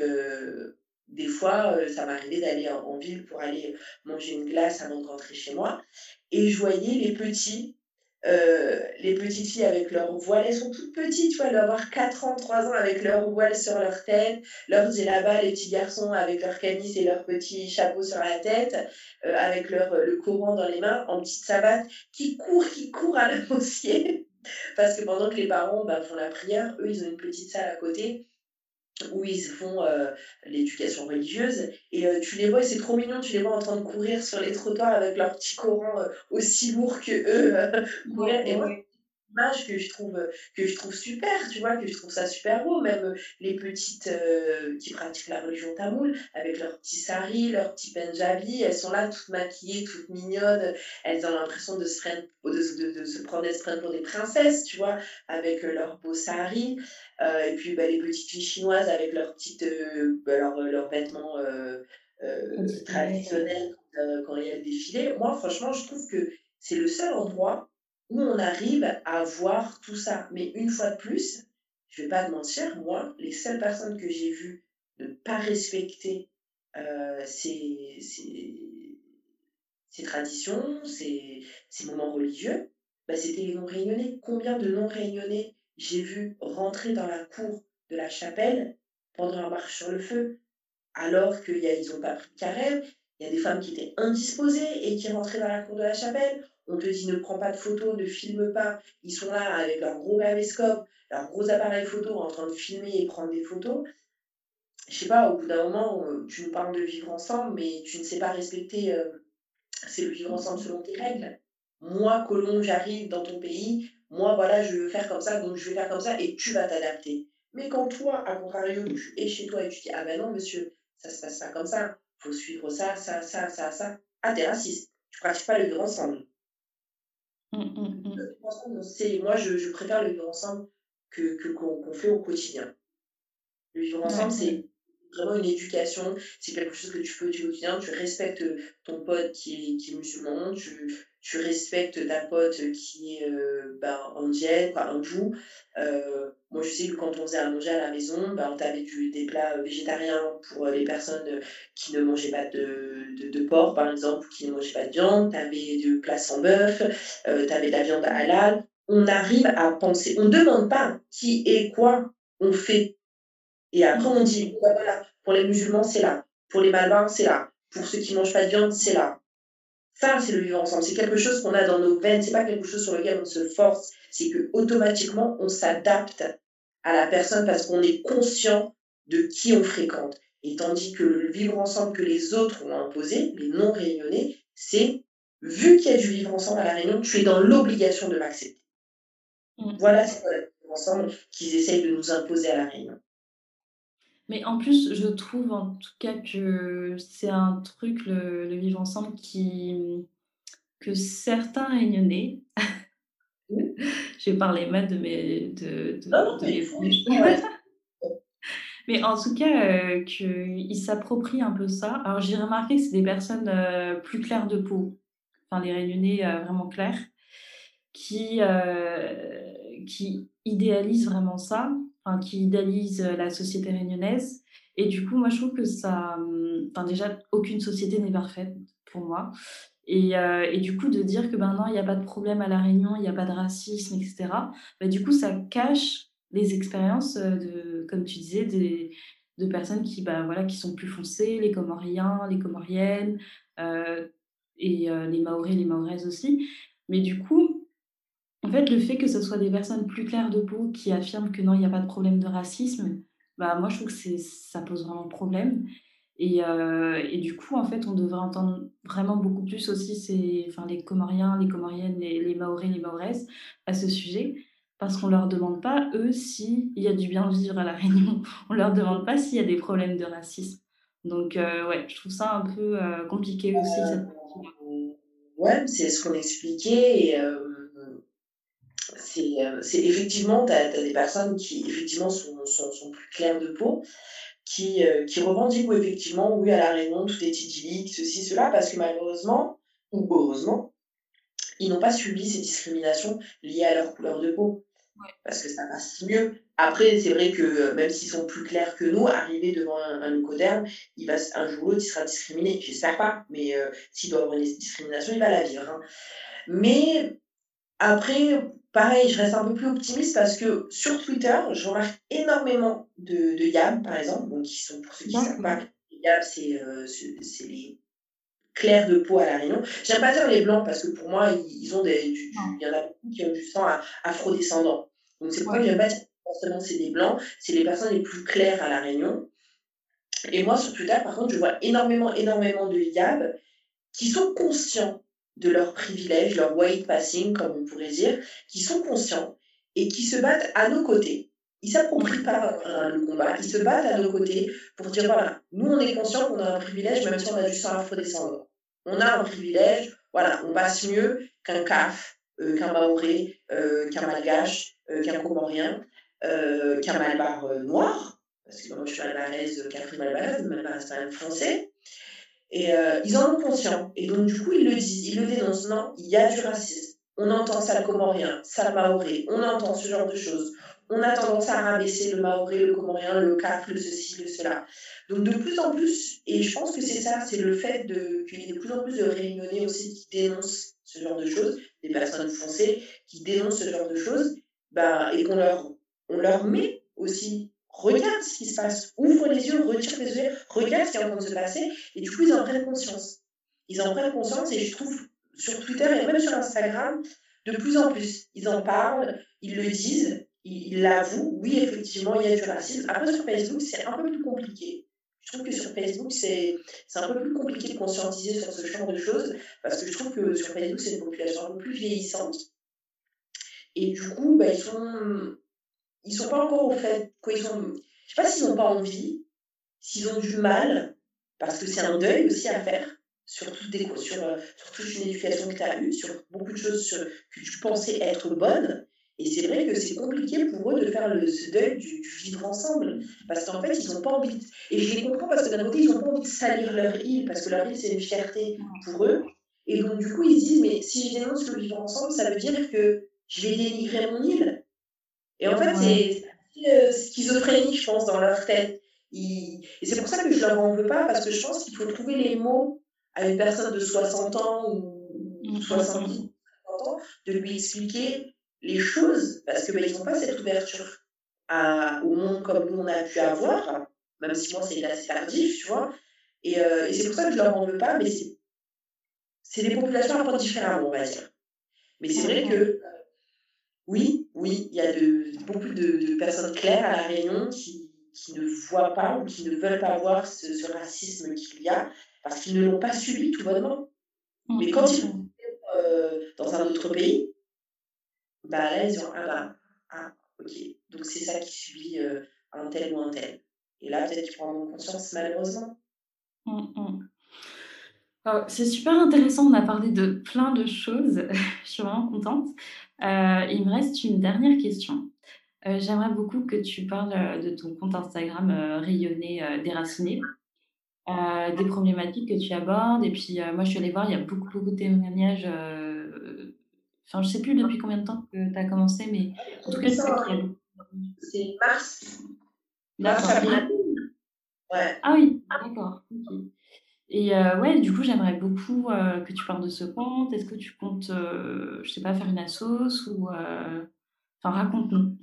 des fois, ça m'arrivait d'aller en, en, ville pour aller manger une glace avant de rentrer chez moi. Et je voyais les petits euh, les petites filles avec leur voile, elles sont toutes petites, tu vois, elles doivent avoir 4 ans, 3 ans avec leur voile sur leur tête, leurs là-bas, les petits garçons avec leur canis et leur petit chapeau sur la tête, euh, avec leur, le courant dans les mains, en petite savate, qui courent, qui courent à la. Parce que pendant que les parents bah, font la prière, eux, ils ont une petite salle à côté où ils font euh, l'éducation religieuse. Et euh, tu les vois c'est trop mignon tu les vois en train de courir sur les trottoirs avec leur petit Coran euh, aussi lourd que eux courir. Et moi que je trouve que je trouve super tu vois que je trouve ça super beau. Même les petites qui pratiquent la religion tamoul avec leurs petits sari leurs petits punjabi elles sont là toutes maquillées toutes mignonnes. Elles ont l'impression de se prendre de, de, se prendre pour des princesses tu vois avec leurs beaux sari euh, et puis bah, les petites filles chinoises avec leurs petites euh, bah, leurs, euh, leurs vêtements traditionnels. quand il y a le défilé. Moi, franchement, je trouve que c'est le seul endroit où on arrive à voir tout ça. Mais une fois de plus, je vais pas te mentir, moi, les seules personnes que j'ai vues ne pas respecter ces, ces, traditions, ces, ces moments religieux, bah, c'était les non-réunionnais. Combien de non-réunionnais j'ai vu rentrer dans la cour de la chapelle pendant la marche sur le feu, alors qu'ils n'ont pas pris de carême. Il y a des femmes qui étaient indisposées et qui rentraient dans la cour de la chapelle. On te dit ne prends pas de photos, ne filme pas. Ils sont là avec leur gros caméscope, leur gros appareil photo en train de filmer et prendre des photos. Je sais pas, au bout d'un moment, euh, tu nous parles de vivre ensemble, mais tu ne sais pas respecter. Euh, c'est le vivre ensemble selon tes règles. Moi, Colomb, j'arrive dans ton pays, moi, voilà, je veux faire comme ça, donc je vais faire comme ça et tu vas t'adapter. Mais quand toi, à contrario, tu es chez toi et tu dis Ah ben non, monsieur, ça se passe pas comme ça, faut suivre ça, ça, ça, ça, ça. Ah, t'es raciste, tu pratiques pas le vivre ensemble. Mmh, mmh, mmh. c'est, moi, je, je, préfère le vivre ensemble que, que, qu'on, fait au quotidien. Le vivre ensemble, c'est vraiment une éducation, c'est quelque chose que tu fais au quotidien, tu respectes ton pote qui est, qui est musulman, tu, tu respectes ta pote qui est euh, ben, indienne, quoi, hindou. Euh, moi, je sais que quand on faisait à manger à la maison, ben, on avait des plats végétariens pour les personnes qui ne mangeaient pas de, de, porc, par exemple, ou qui ne mangeaient pas de viande. Tu avais du plats sans bœuf, euh, tu avais de la viande halal. On arrive à penser, on ne demande pas qui est quoi, on fait. Et après, on dit, voilà, pour les musulmans, c'est là. Pour les malins, c'est là. Pour ceux qui ne mangent pas de viande, c'est là. Ça, c'est le vivre ensemble. C'est quelque chose qu'on a dans nos veines. C'est pas quelque chose sur lequel on se force. C'est que automatiquement, on s'adapte à la personne parce qu'on est conscient de qui on fréquente. Et tandis que le vivre ensemble que les autres ont imposé, les non réunionnés, c'est vu qu'il y a du vivre ensemble à la réunion, tu es dans l'obligation de l'accepter. Mm. Voilà c'est le vivre ensemble qu'ils essayent de nous imposer à la réunion. Mais en plus, je trouve en tout cas que c'est un truc, le, vivre ensemble, qui, que certains réunionnais, je vais parler mal de mes de, de, mais en tout cas, euh, qu'ils s'approprient un peu ça. Alors j'ai remarqué que c'est des personnes euh, plus claires de peau, enfin les réunionnais euh, vraiment clairs, qui, qui idéalisent vraiment ça qui idéalise euh, la société réunionnaise. Et du coup, moi, je trouve que ça. Hum, enfin, déjà, aucune société n'est parfaite pour moi. Et, euh, et, du coup, de dire que ben non, il n'y a pas de problème à La Réunion, il n'y a pas de racisme, etc., ben, du coup, ça cache les expériences, euh, de, comme tu disais, des, de personnes qui, ben, voilà, qui sont plus foncées, les Comoriens, les Comoriennes, et les Maoris, les Maoraises aussi. Mais du coup, en fait, le fait que ce soit des personnes plus claires de peau qui affirment que non, il n'y a pas de problème de racisme, bah, moi, je trouve que ça pose vraiment problème. Et, euh, et, du coup, en fait, on devrait entendre vraiment beaucoup plus aussi ces, enfin, les Comoriens, les Comoriennes, les, les les Maoraises à ce sujet, parce qu'on ne leur demande pas, eux, s'il y a du bien vivre à La Réunion. On ne leur demande pas s'il y a des problèmes de racisme. Donc, euh, ouais, je trouve ça un peu euh, compliqué aussi. Cette... Ouais, c'est ce qu'on expliquait. Euh, c'est effectivement, tu as, des personnes qui effectivement sont, sont, sont, plus claires de peau, qui, euh, qui revendiquent effectivement, oui, à la Réunion, tout est idyllique, ceci, cela, parce que malheureusement, ou heureusement, ils n'ont pas subi ces discriminations liées à leur couleur de peau. Parce que ça passe mieux. Après, c'est vrai que euh, même s'ils sont plus clairs que nous, arriver devant un, un il va, un jour ou l'autre, il sera discriminé. J'espère pas, mais s'il doit avoir une discrimination, il va la vivre. Hein. Mais après, Pareil, je reste un peu plus optimiste parce que sur Twitter, je remarque énormément de, de YAB, par exemple, donc qui sont, pour ceux qui ne savent pas, YAB, euh, c'est les clairs de peau à la Réunion. J'aime pas dire les blancs parce que pour moi, ils, ont des. il y en a beaucoup qui ont du sang afro-descendant. Donc c'est pourquoi ouais. j'aime pas dire forcément c'est des blancs, c'est les personnes les plus claires à la Réunion. Et moi, sur Twitter, par contre, je vois énormément, énormément de YAB qui sont conscients de leurs privilèges, leur white passing, comme on pourrait dire, qui sont conscients et qui se battent à nos côtés. Ils s'approprient pas euh, le combat, ils se battent à nos côtés pour dire voilà, nous on est conscients qu'on a un privilège, même si on a du sang afro-descendant. On a un privilège, voilà, on passe mieux qu'un CAF, euh, qu'un Maoré, euh, qu'un Malgache, qu'un Comorien, qu'un Malbar noir, parce que moi je suis malbaraise, Catherine Malbaraise, Malbar c'est un français. Et euh, ils en ont conscience. Et donc, du coup, ils le disent, ils le dénoncent. Non, il y a du racisme. On entend ça comorien, ça maoré. On entend ce genre de choses. On a tendance à rabaisser le maoré, le comorien, le caf, le ceci, le cela. Donc, de plus en plus, et je pense que c'est ça, c'est le fait qu'il y ait de plus en plus de réunionnais aussi qui dénoncent ce genre de choses, des personnes foncées qui dénoncent ce genre de choses, bah, et qu'on on leur met aussi regarde ce qui se passe, ouvre les yeux, retire les yeux, regarde ce qui est en train de se passer, et du coup, ils en prennent conscience. Ils en prennent conscience, et je trouve sur Twitter et même sur Instagram, de plus en plus, ils en parlent, ils le disent, ils l'avouent, oui, effectivement, il y a du racisme. Après, sur Facebook, c'est un peu plus compliqué. Je trouve que sur Facebook, c'est un peu plus compliqué de conscientiser sur ce genre de choses, parce que je trouve que sur Facebook, c'est une population un peu plus vieillissante. Et du coup, bah, ils sont ils sont pas encore au fait, quoi, ils ont, je sais pas s'ils n'ont pas envie, s'ils ont du mal, parce que c'est un deuil aussi à faire, sur, des, sur, euh, sur toute une éducation que tu as eue, sur beaucoup de choses que tu pensais être bonnes. Et c'est vrai que c'est compliqué pour eux de faire le, ce deuil du, vivre ensemble. Parce qu'en fait, ils n'ont pas envie. De... Et je les comprends parce que d'un côté, ils n'ont pas envie de salir leur île, parce que leur île, c'est une fierté pour eux. Et donc, du coup, ils se disent, mais si je dénonce le vivre ensemble, ça veut dire que je vais dénigrer mon île. Et en fait, c'est euh, schizophrénie, je pense, dans leur tête. Et c'est pour ça que je leur en veux pas, parce que je pense qu'il faut trouver les mots à une personne de 60 ans ou 70 ans, de lui expliquer les choses, parce qu'ils ben, n'ont pas cette ouverture à, au monde comme nous on a pu avoir, même si moi c'est assez tardif, tu vois. Et, euh, et c'est pour ça que je leur en veux pas, mais c'est des populations un peu différentes, on va dire. Mais c'est vrai que oui, oui, il y a de, beaucoup de, personnes claires à La Réunion qui, qui, ne voient pas ou qui ne veulent pas voir ce, racisme qu'il y a parce qu'ils ne l'ont pas subi tout bonnement. Mmh. Mais quand ils sont euh, dans un autre pays, bah là, ils ont Ah bah, ah, ok, donc c'est ça qui subit euh, un tel ou un tel. Et là, peut-être qu'ils prendront conscience, malheureusement. Mmh, mmh. Oh, c'est super intéressant, on a parlé de plein de choses, je suis vraiment contente. Euh, il me reste une dernière question. Euh, j'aimerais beaucoup que tu parles euh, de ton compte Instagram rayonné déraciné, des problématiques que tu abordes. Et puis, moi, je suis allée voir, il y a beaucoup, beaucoup de témoignages. Enfin, je sais plus depuis combien de temps que tu as commencé, mais en tout cas, c'est mars. Ouais. Ah oui, d'accord. Et euh, ouais, du coup, j'aimerais beaucoup euh, que tu parles de ce compte. Est-ce que tu comptes, euh, je sais pas, faire une assos ou... Enfin, raconte-nous.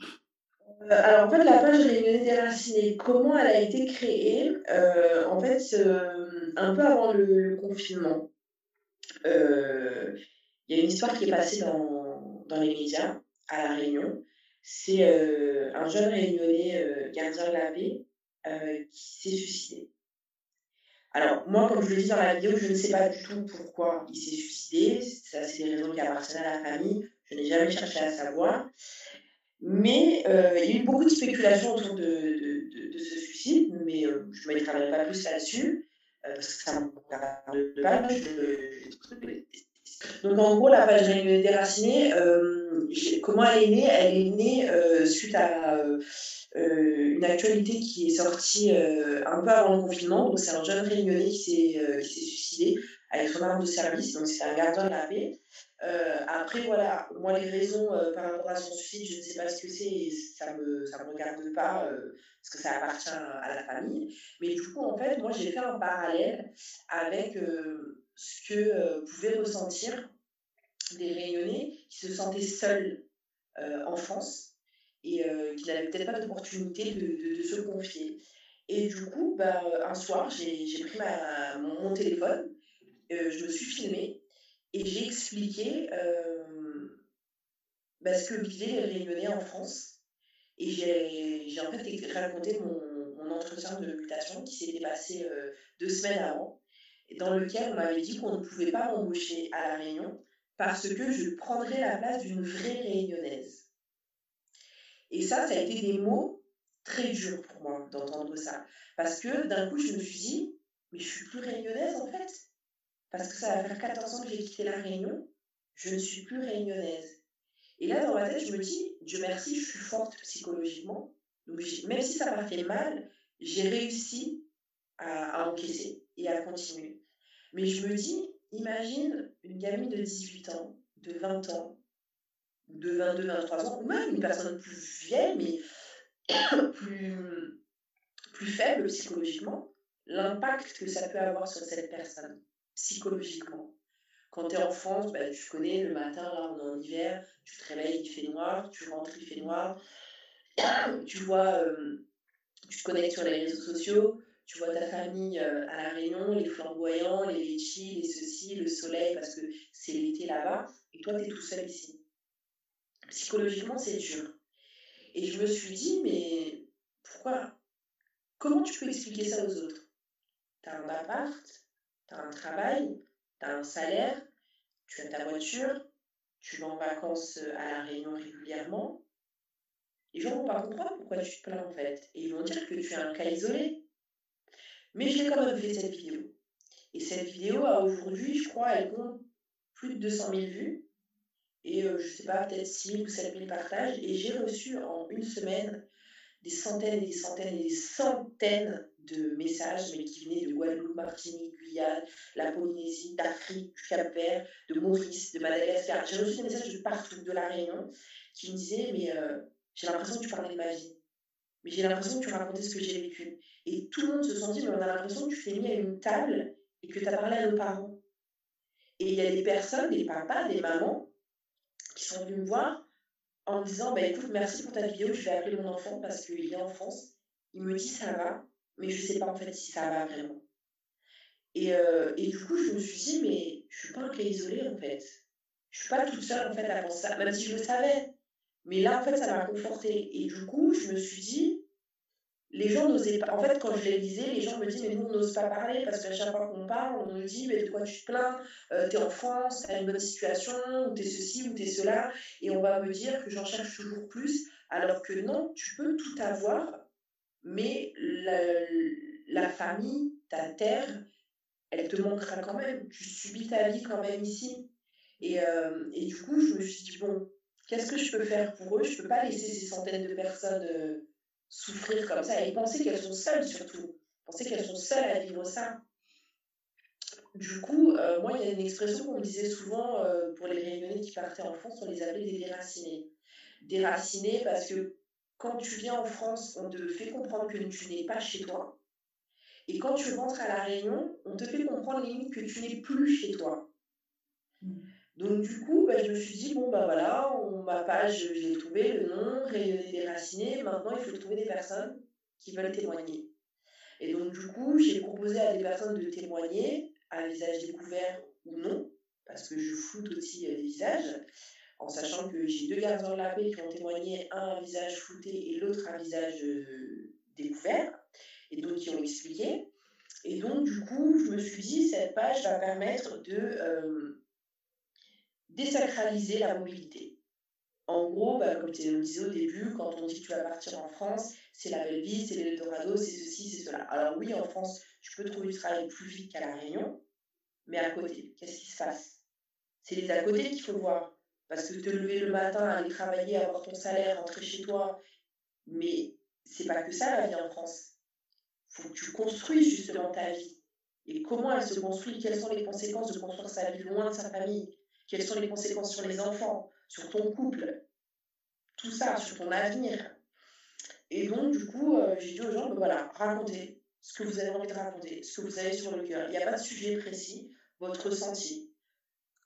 alors, en fait, la page Réunion déracinée, comment elle a été créée En fait, un peu avant le, confinement, il y a une histoire qui est passée dans, dans les médias à La Réunion. C'est un jeune réunionnais gardien de la qui s'est suicidé. Alors, moi, comme je le dis dans la vidéo, je ne sais pas du tout pourquoi il s'est suicidé. Ça, c'est des raisons qui appartiennent à la famille. Je n'ai jamais cherché à savoir. Mais euh, il y a eu beaucoup de spéculations autour de, ce suicide, mais euh, je ne m'étalerai pas plus là-dessus, euh, parce que ça me regarde pas. Donc, en gros, la page déracinée, comment elle est née? Elle est née suite à euh, une actualité qui est sortie euh, un peu avant le confinement. Donc, c'est un jeune réunionnais qui s'est euh, suicidé avec son arme de service. Donc, c'est un gardien de la paix. après, voilà, moi, les raisons par rapport à son suicide, je ne sais pas ce que c'est ça ne me, ça me regarde pas parce que ça appartient à la famille. Mais du coup, en fait, moi, j'ai fait un parallèle avec ce que pouvaient ressentir des réunionnais qui se sentaient seuls en France et euh, qu'il n'avait peut-être pas d'opportunité de, de, se confier. Et du coup, bah, un soir, j'ai pris mon, téléphone, euh, je me suis filmée et j'ai expliqué euh, bah, ce que vivaient les Réunionnais en France. Et j'ai en fait raconté mon, entretien de mutation qui s'était passé deux semaines avant, dans lequel on m'avait dit qu'on ne pouvait pas m'embaucher à La Réunion parce que je prendrais la place d'une vraie Réunionnaise. Et ça, ça a été des mots très durs pour moi d'entendre ça. Parce que d'un coup, je me suis dit, mais je suis plus réunionnaise en fait. Parce que ça va faire 14 ans que j'ai quitté la Réunion, je ne suis plus réunionnaise. Et là, dans ma tête, je me dis, Dieu merci, je suis forte psychologiquement. Donc, même si ça m'a fait mal, j'ai réussi à, à, encaisser et à continuer. Mais je me dis, imagine une gamine de 18 ans, de 20 ans, de 22, 23 ans, ou même une personne plus vieille, mais plus, plus faible psychologiquement, l'impact que ça peut avoir sur cette personne, psychologiquement. Quand tu es en bah, tu connais le matin, là on est en hiver, tu te réveilles, il fait noir, tu rentres, il fait noir, tu vois, euh, tu te connectes sur les réseaux sociaux, tu vois ta famille euh, à La Réunion, les flamboyants, les litchis, les ceci, le soleil, parce que c'est l'été là-bas, et toi tu es tout seul ici psychologiquement, c'est dur. Et je me suis dit, mais pourquoi? Comment tu peux expliquer ça aux autres? Tu as un appart, tu as un travail, tu as un salaire, tu as ta voiture, tu vas en vacances à La Réunion régulièrement. Les gens vont pas comprendre pourquoi tu te plains en fait. Et ils vont dire que tu es un cas isolé. Mais j'ai quand même fait cette vidéo. Et cette vidéo, aujourd'hui, je crois, elle compte plus de 200 000 vues et euh, je sais pas, peut-être 6 000 ou 7 000 partages. Et j'ai reçu en une semaine des centaines et des centaines et des centaines de messages, mais qui venaient de Guadeloupe, Martinique, Guyane, la Polynésie, d'Afrique, du Cap-Vert, de Maurice, de Madagascar. J'ai reçu des messages de partout, de La Réunion, qui me disaient Mais euh, j'ai l'impression que tu parlais de ma vie. Mais j'ai l'impression que tu racontais ce que j'ai vécu. Et tout le monde se sentit, mais on a l'impression que tu t'es mis à une table et que tu as parlé à nos parents. Et il y a des personnes, des papas, des mamans, qui sont venus me voir en me disant bah, écoute, merci pour ta vidéo, je vais appeler mon enfant parce qu'il est en France. Il me dit ça va, mais je ne sais pas en fait si ça va vraiment. Et, euh, et, du coup, je me suis dit, mais je suis pas un cas isolé en fait. Je suis pas toute seule en fait à penser ça, même si je le savais. Mais là, en fait, ça m'a confortée. Et du coup, je me suis dit, les gens n'osaient pas. En fait, quand je les lisais, les gens me disaient, mais nous, on n'ose pas parler parce qu'à chaque fois qu'on parle, on nous dit, mais de quoi tu te plains? Euh, T'es en France, t'as une bonne situation, ou t'es ceci, ou t'es cela. Et on va me dire que j'en cherche toujours plus. Alors que non, tu peux tout avoir, mais la, famille, ta terre, elle te manquera quand même. Tu subis ta vie quand même ici. Et, euh, du coup, je me suis dit, bon, qu'est-ce que je peux faire pour eux? Je ne peux pas laisser ces centaines de personnes euh, souffrir comme ça et penser qu'elles sont seules surtout. Penser qu'elles sont seules à vivre ça. Du coup, euh, moi, il y a une expression qu'on me disait souvent pour les réunionnais qui partaient en France, on les appelait des déracinés. Déracinés parce que quand tu viens en France, on te fait comprendre que tu n'es pas chez toi. Et quand tu rentres à La Réunion, on te fait comprendre limite que tu n'es plus chez toi. Mmh. Donc du coup, bah, je me suis dit, bon, bah voilà, on, ma page, j'ai trouvé le nom, déraciné, maintenant il faut trouver des personnes qui veulent témoigner. Et donc du coup, j'ai proposé à des personnes de témoigner, à visage découvert ou non, parce que je floute aussi euh, des visages, en sachant que j'ai deux garçons de la paix qui ont témoigné, un à visage flouté et l'autre à visage euh, découvert, et donc qui ont expliqué. Et donc, du coup, je me suis dit, cette page va permettre de euh, désacraliser la mobilité. En gros, bah, comme tu le disais au début, quand on dit que tu vas partir en France, c'est la belle vie, c'est l'Eldorado, c'est ceci, c'est cela. Alors oui, en France, tu peux trouver du travail plus vite qu'à La Réunion, mais à côté, qu'est-ce qui se passe? C'est les à côté qu'il faut voir. Parce que te lever le matin, aller travailler, avoir ton salaire, rentrer chez toi, mais c'est pas que ça la vie en France. Faut que tu construises justement ta vie. Et comment elle se construit? Quelles sont les conséquences de construire sa vie loin de sa famille? Quelles sont les conséquences sur les enfants, sur ton couple Tout ça, sur ton avenir. Et donc, du coup, euh, j'ai dit aux gens, ben voilà, racontez ce que vous avez envie de raconter, ce que vous avez sur le cœur. Il n'y a pas de sujet précis, votre ressenti.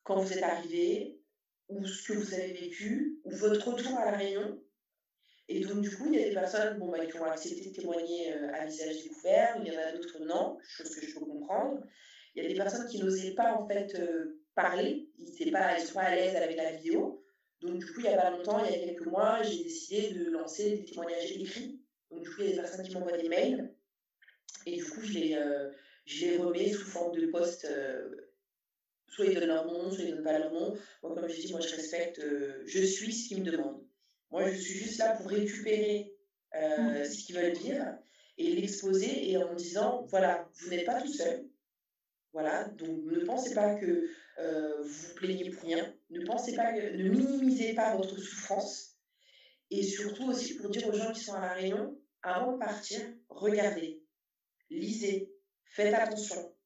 Quand vous êtes arrivé, ou ce que vous avez vécu, ou votre retour à la Réunion. Et donc, du coup, il y a des personnes bon, bah, qui ont accepté de témoigner euh, à visage découvert, il y en a d'autres non, chose que je peux comprendre. Il y a des personnes qui n'osaient pas, en fait, euh, parler, ils ne sont pas à l'aise avec la vidéo. Donc, du coup, il n'y a pas longtemps, il y a quelques mois, j'ai décidé de lancer des témoignages écrits. Donc, du coup, il y a des personnes qui m'envoient des mails. Et du coup, je les, euh, je les remets sous forme de post soit ils donnent leur nom, soit ils donnent pas leur nom. Moi, comme je dis, moi, je respecte, euh, je suis ce qu'ils me demandent. Moi, je suis juste là pour récupérer euh, ce qu'ils veulent dire et l'exposer et en disant, voilà, vous n'êtes pas tout seul. Voilà, donc ne pensez pas que euh, vous vous plaignez pour rien. Ne minimisez pas votre souffrance. Et surtout aussi pour dire aux gens qui sont à la Réunion, avant de partir, regardez, lisez, faites attention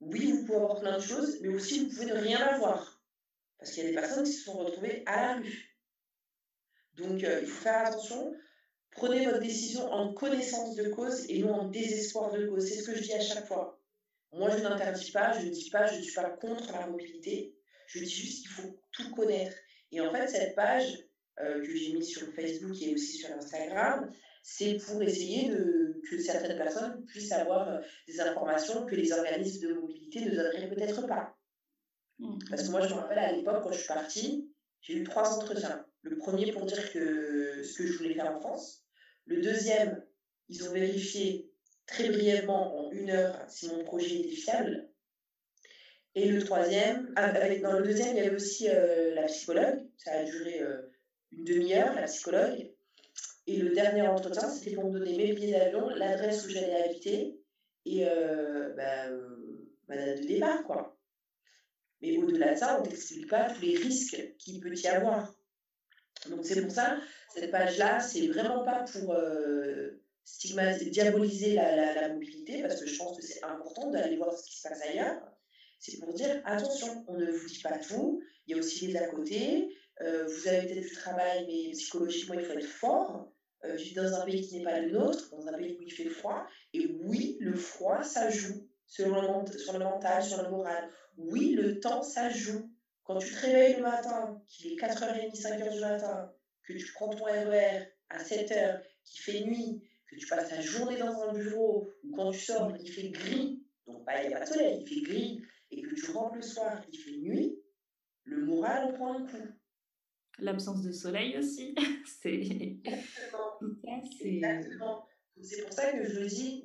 oui, vous pouvez avoir plein de choses, mais aussi vous pouvez ne rien avoir. Parce qu'il y a des personnes qui se sont retrouvées à la rue. Donc, euh, il faut faire attention. Prenez votre décision en connaissance de cause et non en désespoir de cause. C'est ce que je dis à chaque fois. Moi, je n'interdis pas, je ne dis pas, je ne suis pas contre la mobilité. Je dis juste qu'il faut tout connaître. Et en fait, cette page euh, que j'ai mise sur Facebook et aussi sur Instagram, c'est pour essayer de, que certaines personnes puissent avoir euh, des informations que les organismes de mobilité ne donneraient peut-être pas. Mmh. Parce que moi, je me rappelle à l'époque, quand je suis partie, j'ai eu trois entretiens. Le premier pour dire que ce que je voulais faire en France. Le deuxième, ils ont vérifié très brièvement en une heure si mon projet était fiable. Et le troisième, dans le deuxième, il y avait aussi euh, la psychologue. Ça a duré euh, une demi-heure, la psychologue. Et le dernier entretien, c'était pour me donner mes billets d'avion, l'adresse où j'allais habiter et euh, bah, euh, ma date de départ, quoi. Mais au-delà de ça, on ne pas tous les risques qu'il peut y avoir. Donc c'est pour ça, cette page-là, c'est vraiment pas pour, stigmatiser, diaboliser la, mobilité, parce que je pense que c'est important d'aller voir ce qui se passe ailleurs. C'est pour dire, attention, on ne vous dit pas tout, il y a aussi les à côté, euh, vous avez peut-être du travail, mais psychologiquement, il faut être fort. Euh, dans un pays qui n'est pas le nôtre, dans un pays où il fait froid. Et oui, le froid, ça joue sur le, mental, sur le moral. Oui, le temps, ça joue. Quand tu te réveilles le matin, qu'il est 4h30, 5h du matin, que tu prends ton RER à 7h, qu'il fait nuit, que tu passes ta journée dans un bureau, ou quand tu sors, il fait gris, donc bah, il n'y a pas de soleil, il fait gris, et que tu rentres le soir, il fait nuit, le moral en prend un coup. L'absence de soleil aussi, c'est... Exactement. C'est pour ça que je dis,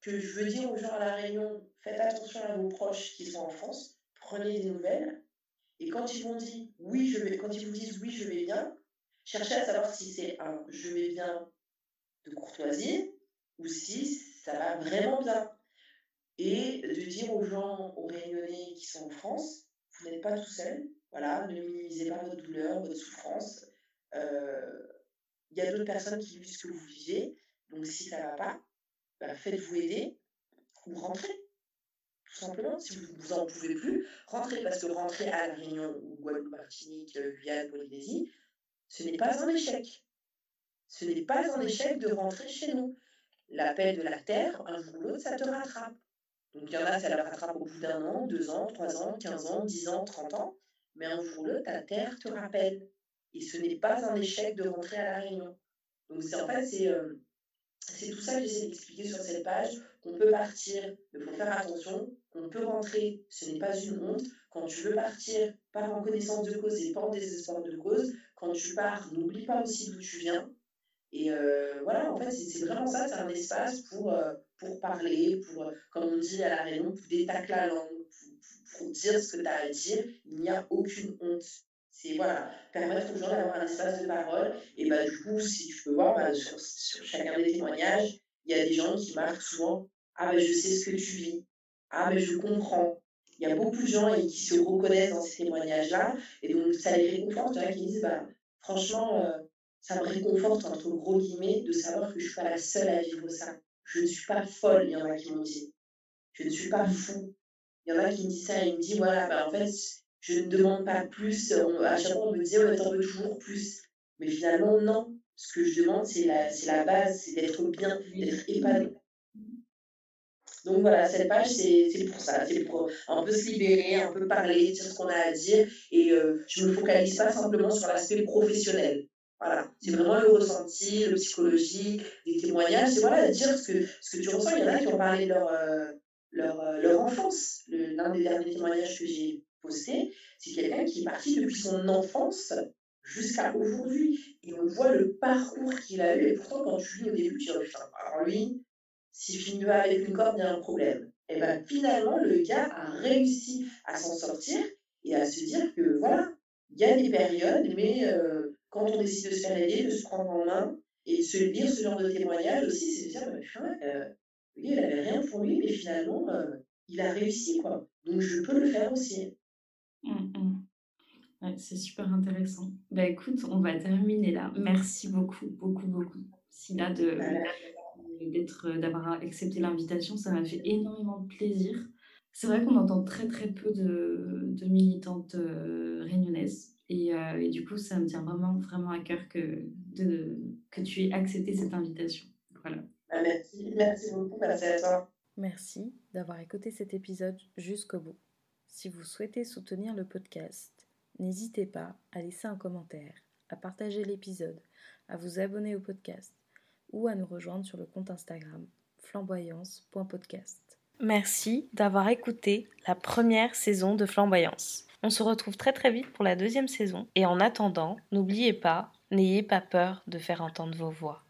que je veux dire aux gens à La Réunion, faites attention à vos proches qui sont en France, prenez des nouvelles, et quand ils vont dire oui, je vais, quand ils vous disent oui, je vais bien, cherchez à savoir si c'est un je vais bien de courtoisie ou si ça va vraiment bien. Et de dire aux gens, aux Réunionnais qui sont en France, vous n'êtes pas tout seul, voilà, ne minimisez pas votre douleur, votre souffrance. Euh, il y a d'autres personnes qui vivent ce que vous vivez, donc si ça ne va pas, bah, faites-vous aider ou rentrez. Tout simplement, si vous n'en pouvez plus, rentrez, parce que rentrer à Réunion ou Guadeloupe, Martinique, Guyane, Polynésie, ce n'est pas un échec. Ce n'est pas un échec de rentrer chez nous. L'appel de la terre, un jour ou l'autre, ça te rattrape. Donc il y en a, ça le rattrape au bout d'un an, deux ans, trois ans, quinze ans, dix ans, trente ans. Mais un jour ou l'autre, ta terre te rappelle. Et ce n'est pas un échec de rentrer à La Réunion. Donc c'est en fait, c'est euh, tout ça que j'essaie d'expliquer sur cette page, qu'on peut partir, mais faut faire attention, qu'on peut rentrer, ce n'est pas une honte. Quand tu veux partir, pars en connaissance de cause et pas en désespoir de cause. Quand tu pars, n'oublie pas aussi d'où tu viens. Et euh, voilà, en fait, c'est vraiment ça, c'est un espace pour, euh, pour parler, pour, euh, comme on dit à la réunion, pour détacler la langue, pour, dire ce que tu as à dire. Il n'y a aucune honte. C'est voilà, permettre aux gens d'avoir un espace de parole. Et bah, du coup, si tu peux voir, bah, sur, chacun des témoignages, il y a des gens qui marquent souvent Ah, ben je sais ce que tu vis. Ah, mais je comprends. Il y a beaucoup de gens qui se reconnaissent dans ces témoignages-là. Et donc, ça les réconforte. Il qui disent bah, Franchement, euh, ça me réconforte, entre gros guillemets, de savoir que je ne suis pas la seule à vivre ça. Je ne suis pas folle, il y en a qui m'ont dit. Je ne suis pas fou. Il y en a qui me disent ça ils me disent Voilà, bah, en fait, je ne demande pas plus. à chaque fois, on me dit, on t'en veux toujours plus. Mais finalement, non. Ce que je demande, c'est la, la base, c'est d'être bien, d'être épanoui. Donc voilà, cette page, c'est pour ça. C'est pour un peu se libérer, un peu parler, dire ce qu'on a à dire. Et euh, je ne me focalise pas simplement sur l'aspect professionnel. Voilà, c'est vraiment le ressenti, le psychologique, les témoignages. C'est voilà, dire ce que, ce que tu ressens. Il y en a qui ont parlé de leur, euh, leur, euh, leur enfance. L'un des derniers témoignages que j'ai posté, c'est quelqu'un qui est parti depuis son enfance jusqu'à aujourd'hui. Et on voit le parcours qu'il a eu. Et pourtant, quand tu lis au début, tu dis, alors lui, s'il finit avec une corde, il y a un problème. Et bien finalement, le gars a réussi à s'en sortir et à se dire que voilà, il y a des périodes, mais euh, quand on décide de se faire aider, de se prendre en main et de se lire ce genre de témoignage aussi, c'est de dire, bah, euh, il n'avait rien pour lui, mais finalement, euh, il a réussi, quoi. Donc je peux le faire aussi. Mmh, mmh. c'est super intéressant. Bah, écoute, on va terminer là. Merci beaucoup, beaucoup, beaucoup, Sina, de, d'être, d'avoir accepté l'invitation. Ça m'a fait énormément de plaisir. C'est vrai qu'on entend très, très peu de, de militantes euh, réunionnaises. Et, euh, et, du coup, ça me tient vraiment, vraiment à cœur que, de, que tu aies accepté cette invitation. Voilà. Bah, merci, merci beaucoup. Merci à toi. Merci d'avoir écouté cet épisode jusqu'au bout. Si vous souhaitez soutenir le podcast, n'hésitez pas à laisser un commentaire, à partager l'épisode, à vous abonner au podcast ou à nous rejoindre sur le compte Instagram flamboyance.podcast. Merci d'avoir écouté la première saison de Flamboyance. On se retrouve très très vite pour la deuxième saison et en attendant, n'oubliez pas, n'ayez pas peur de faire entendre vos voix.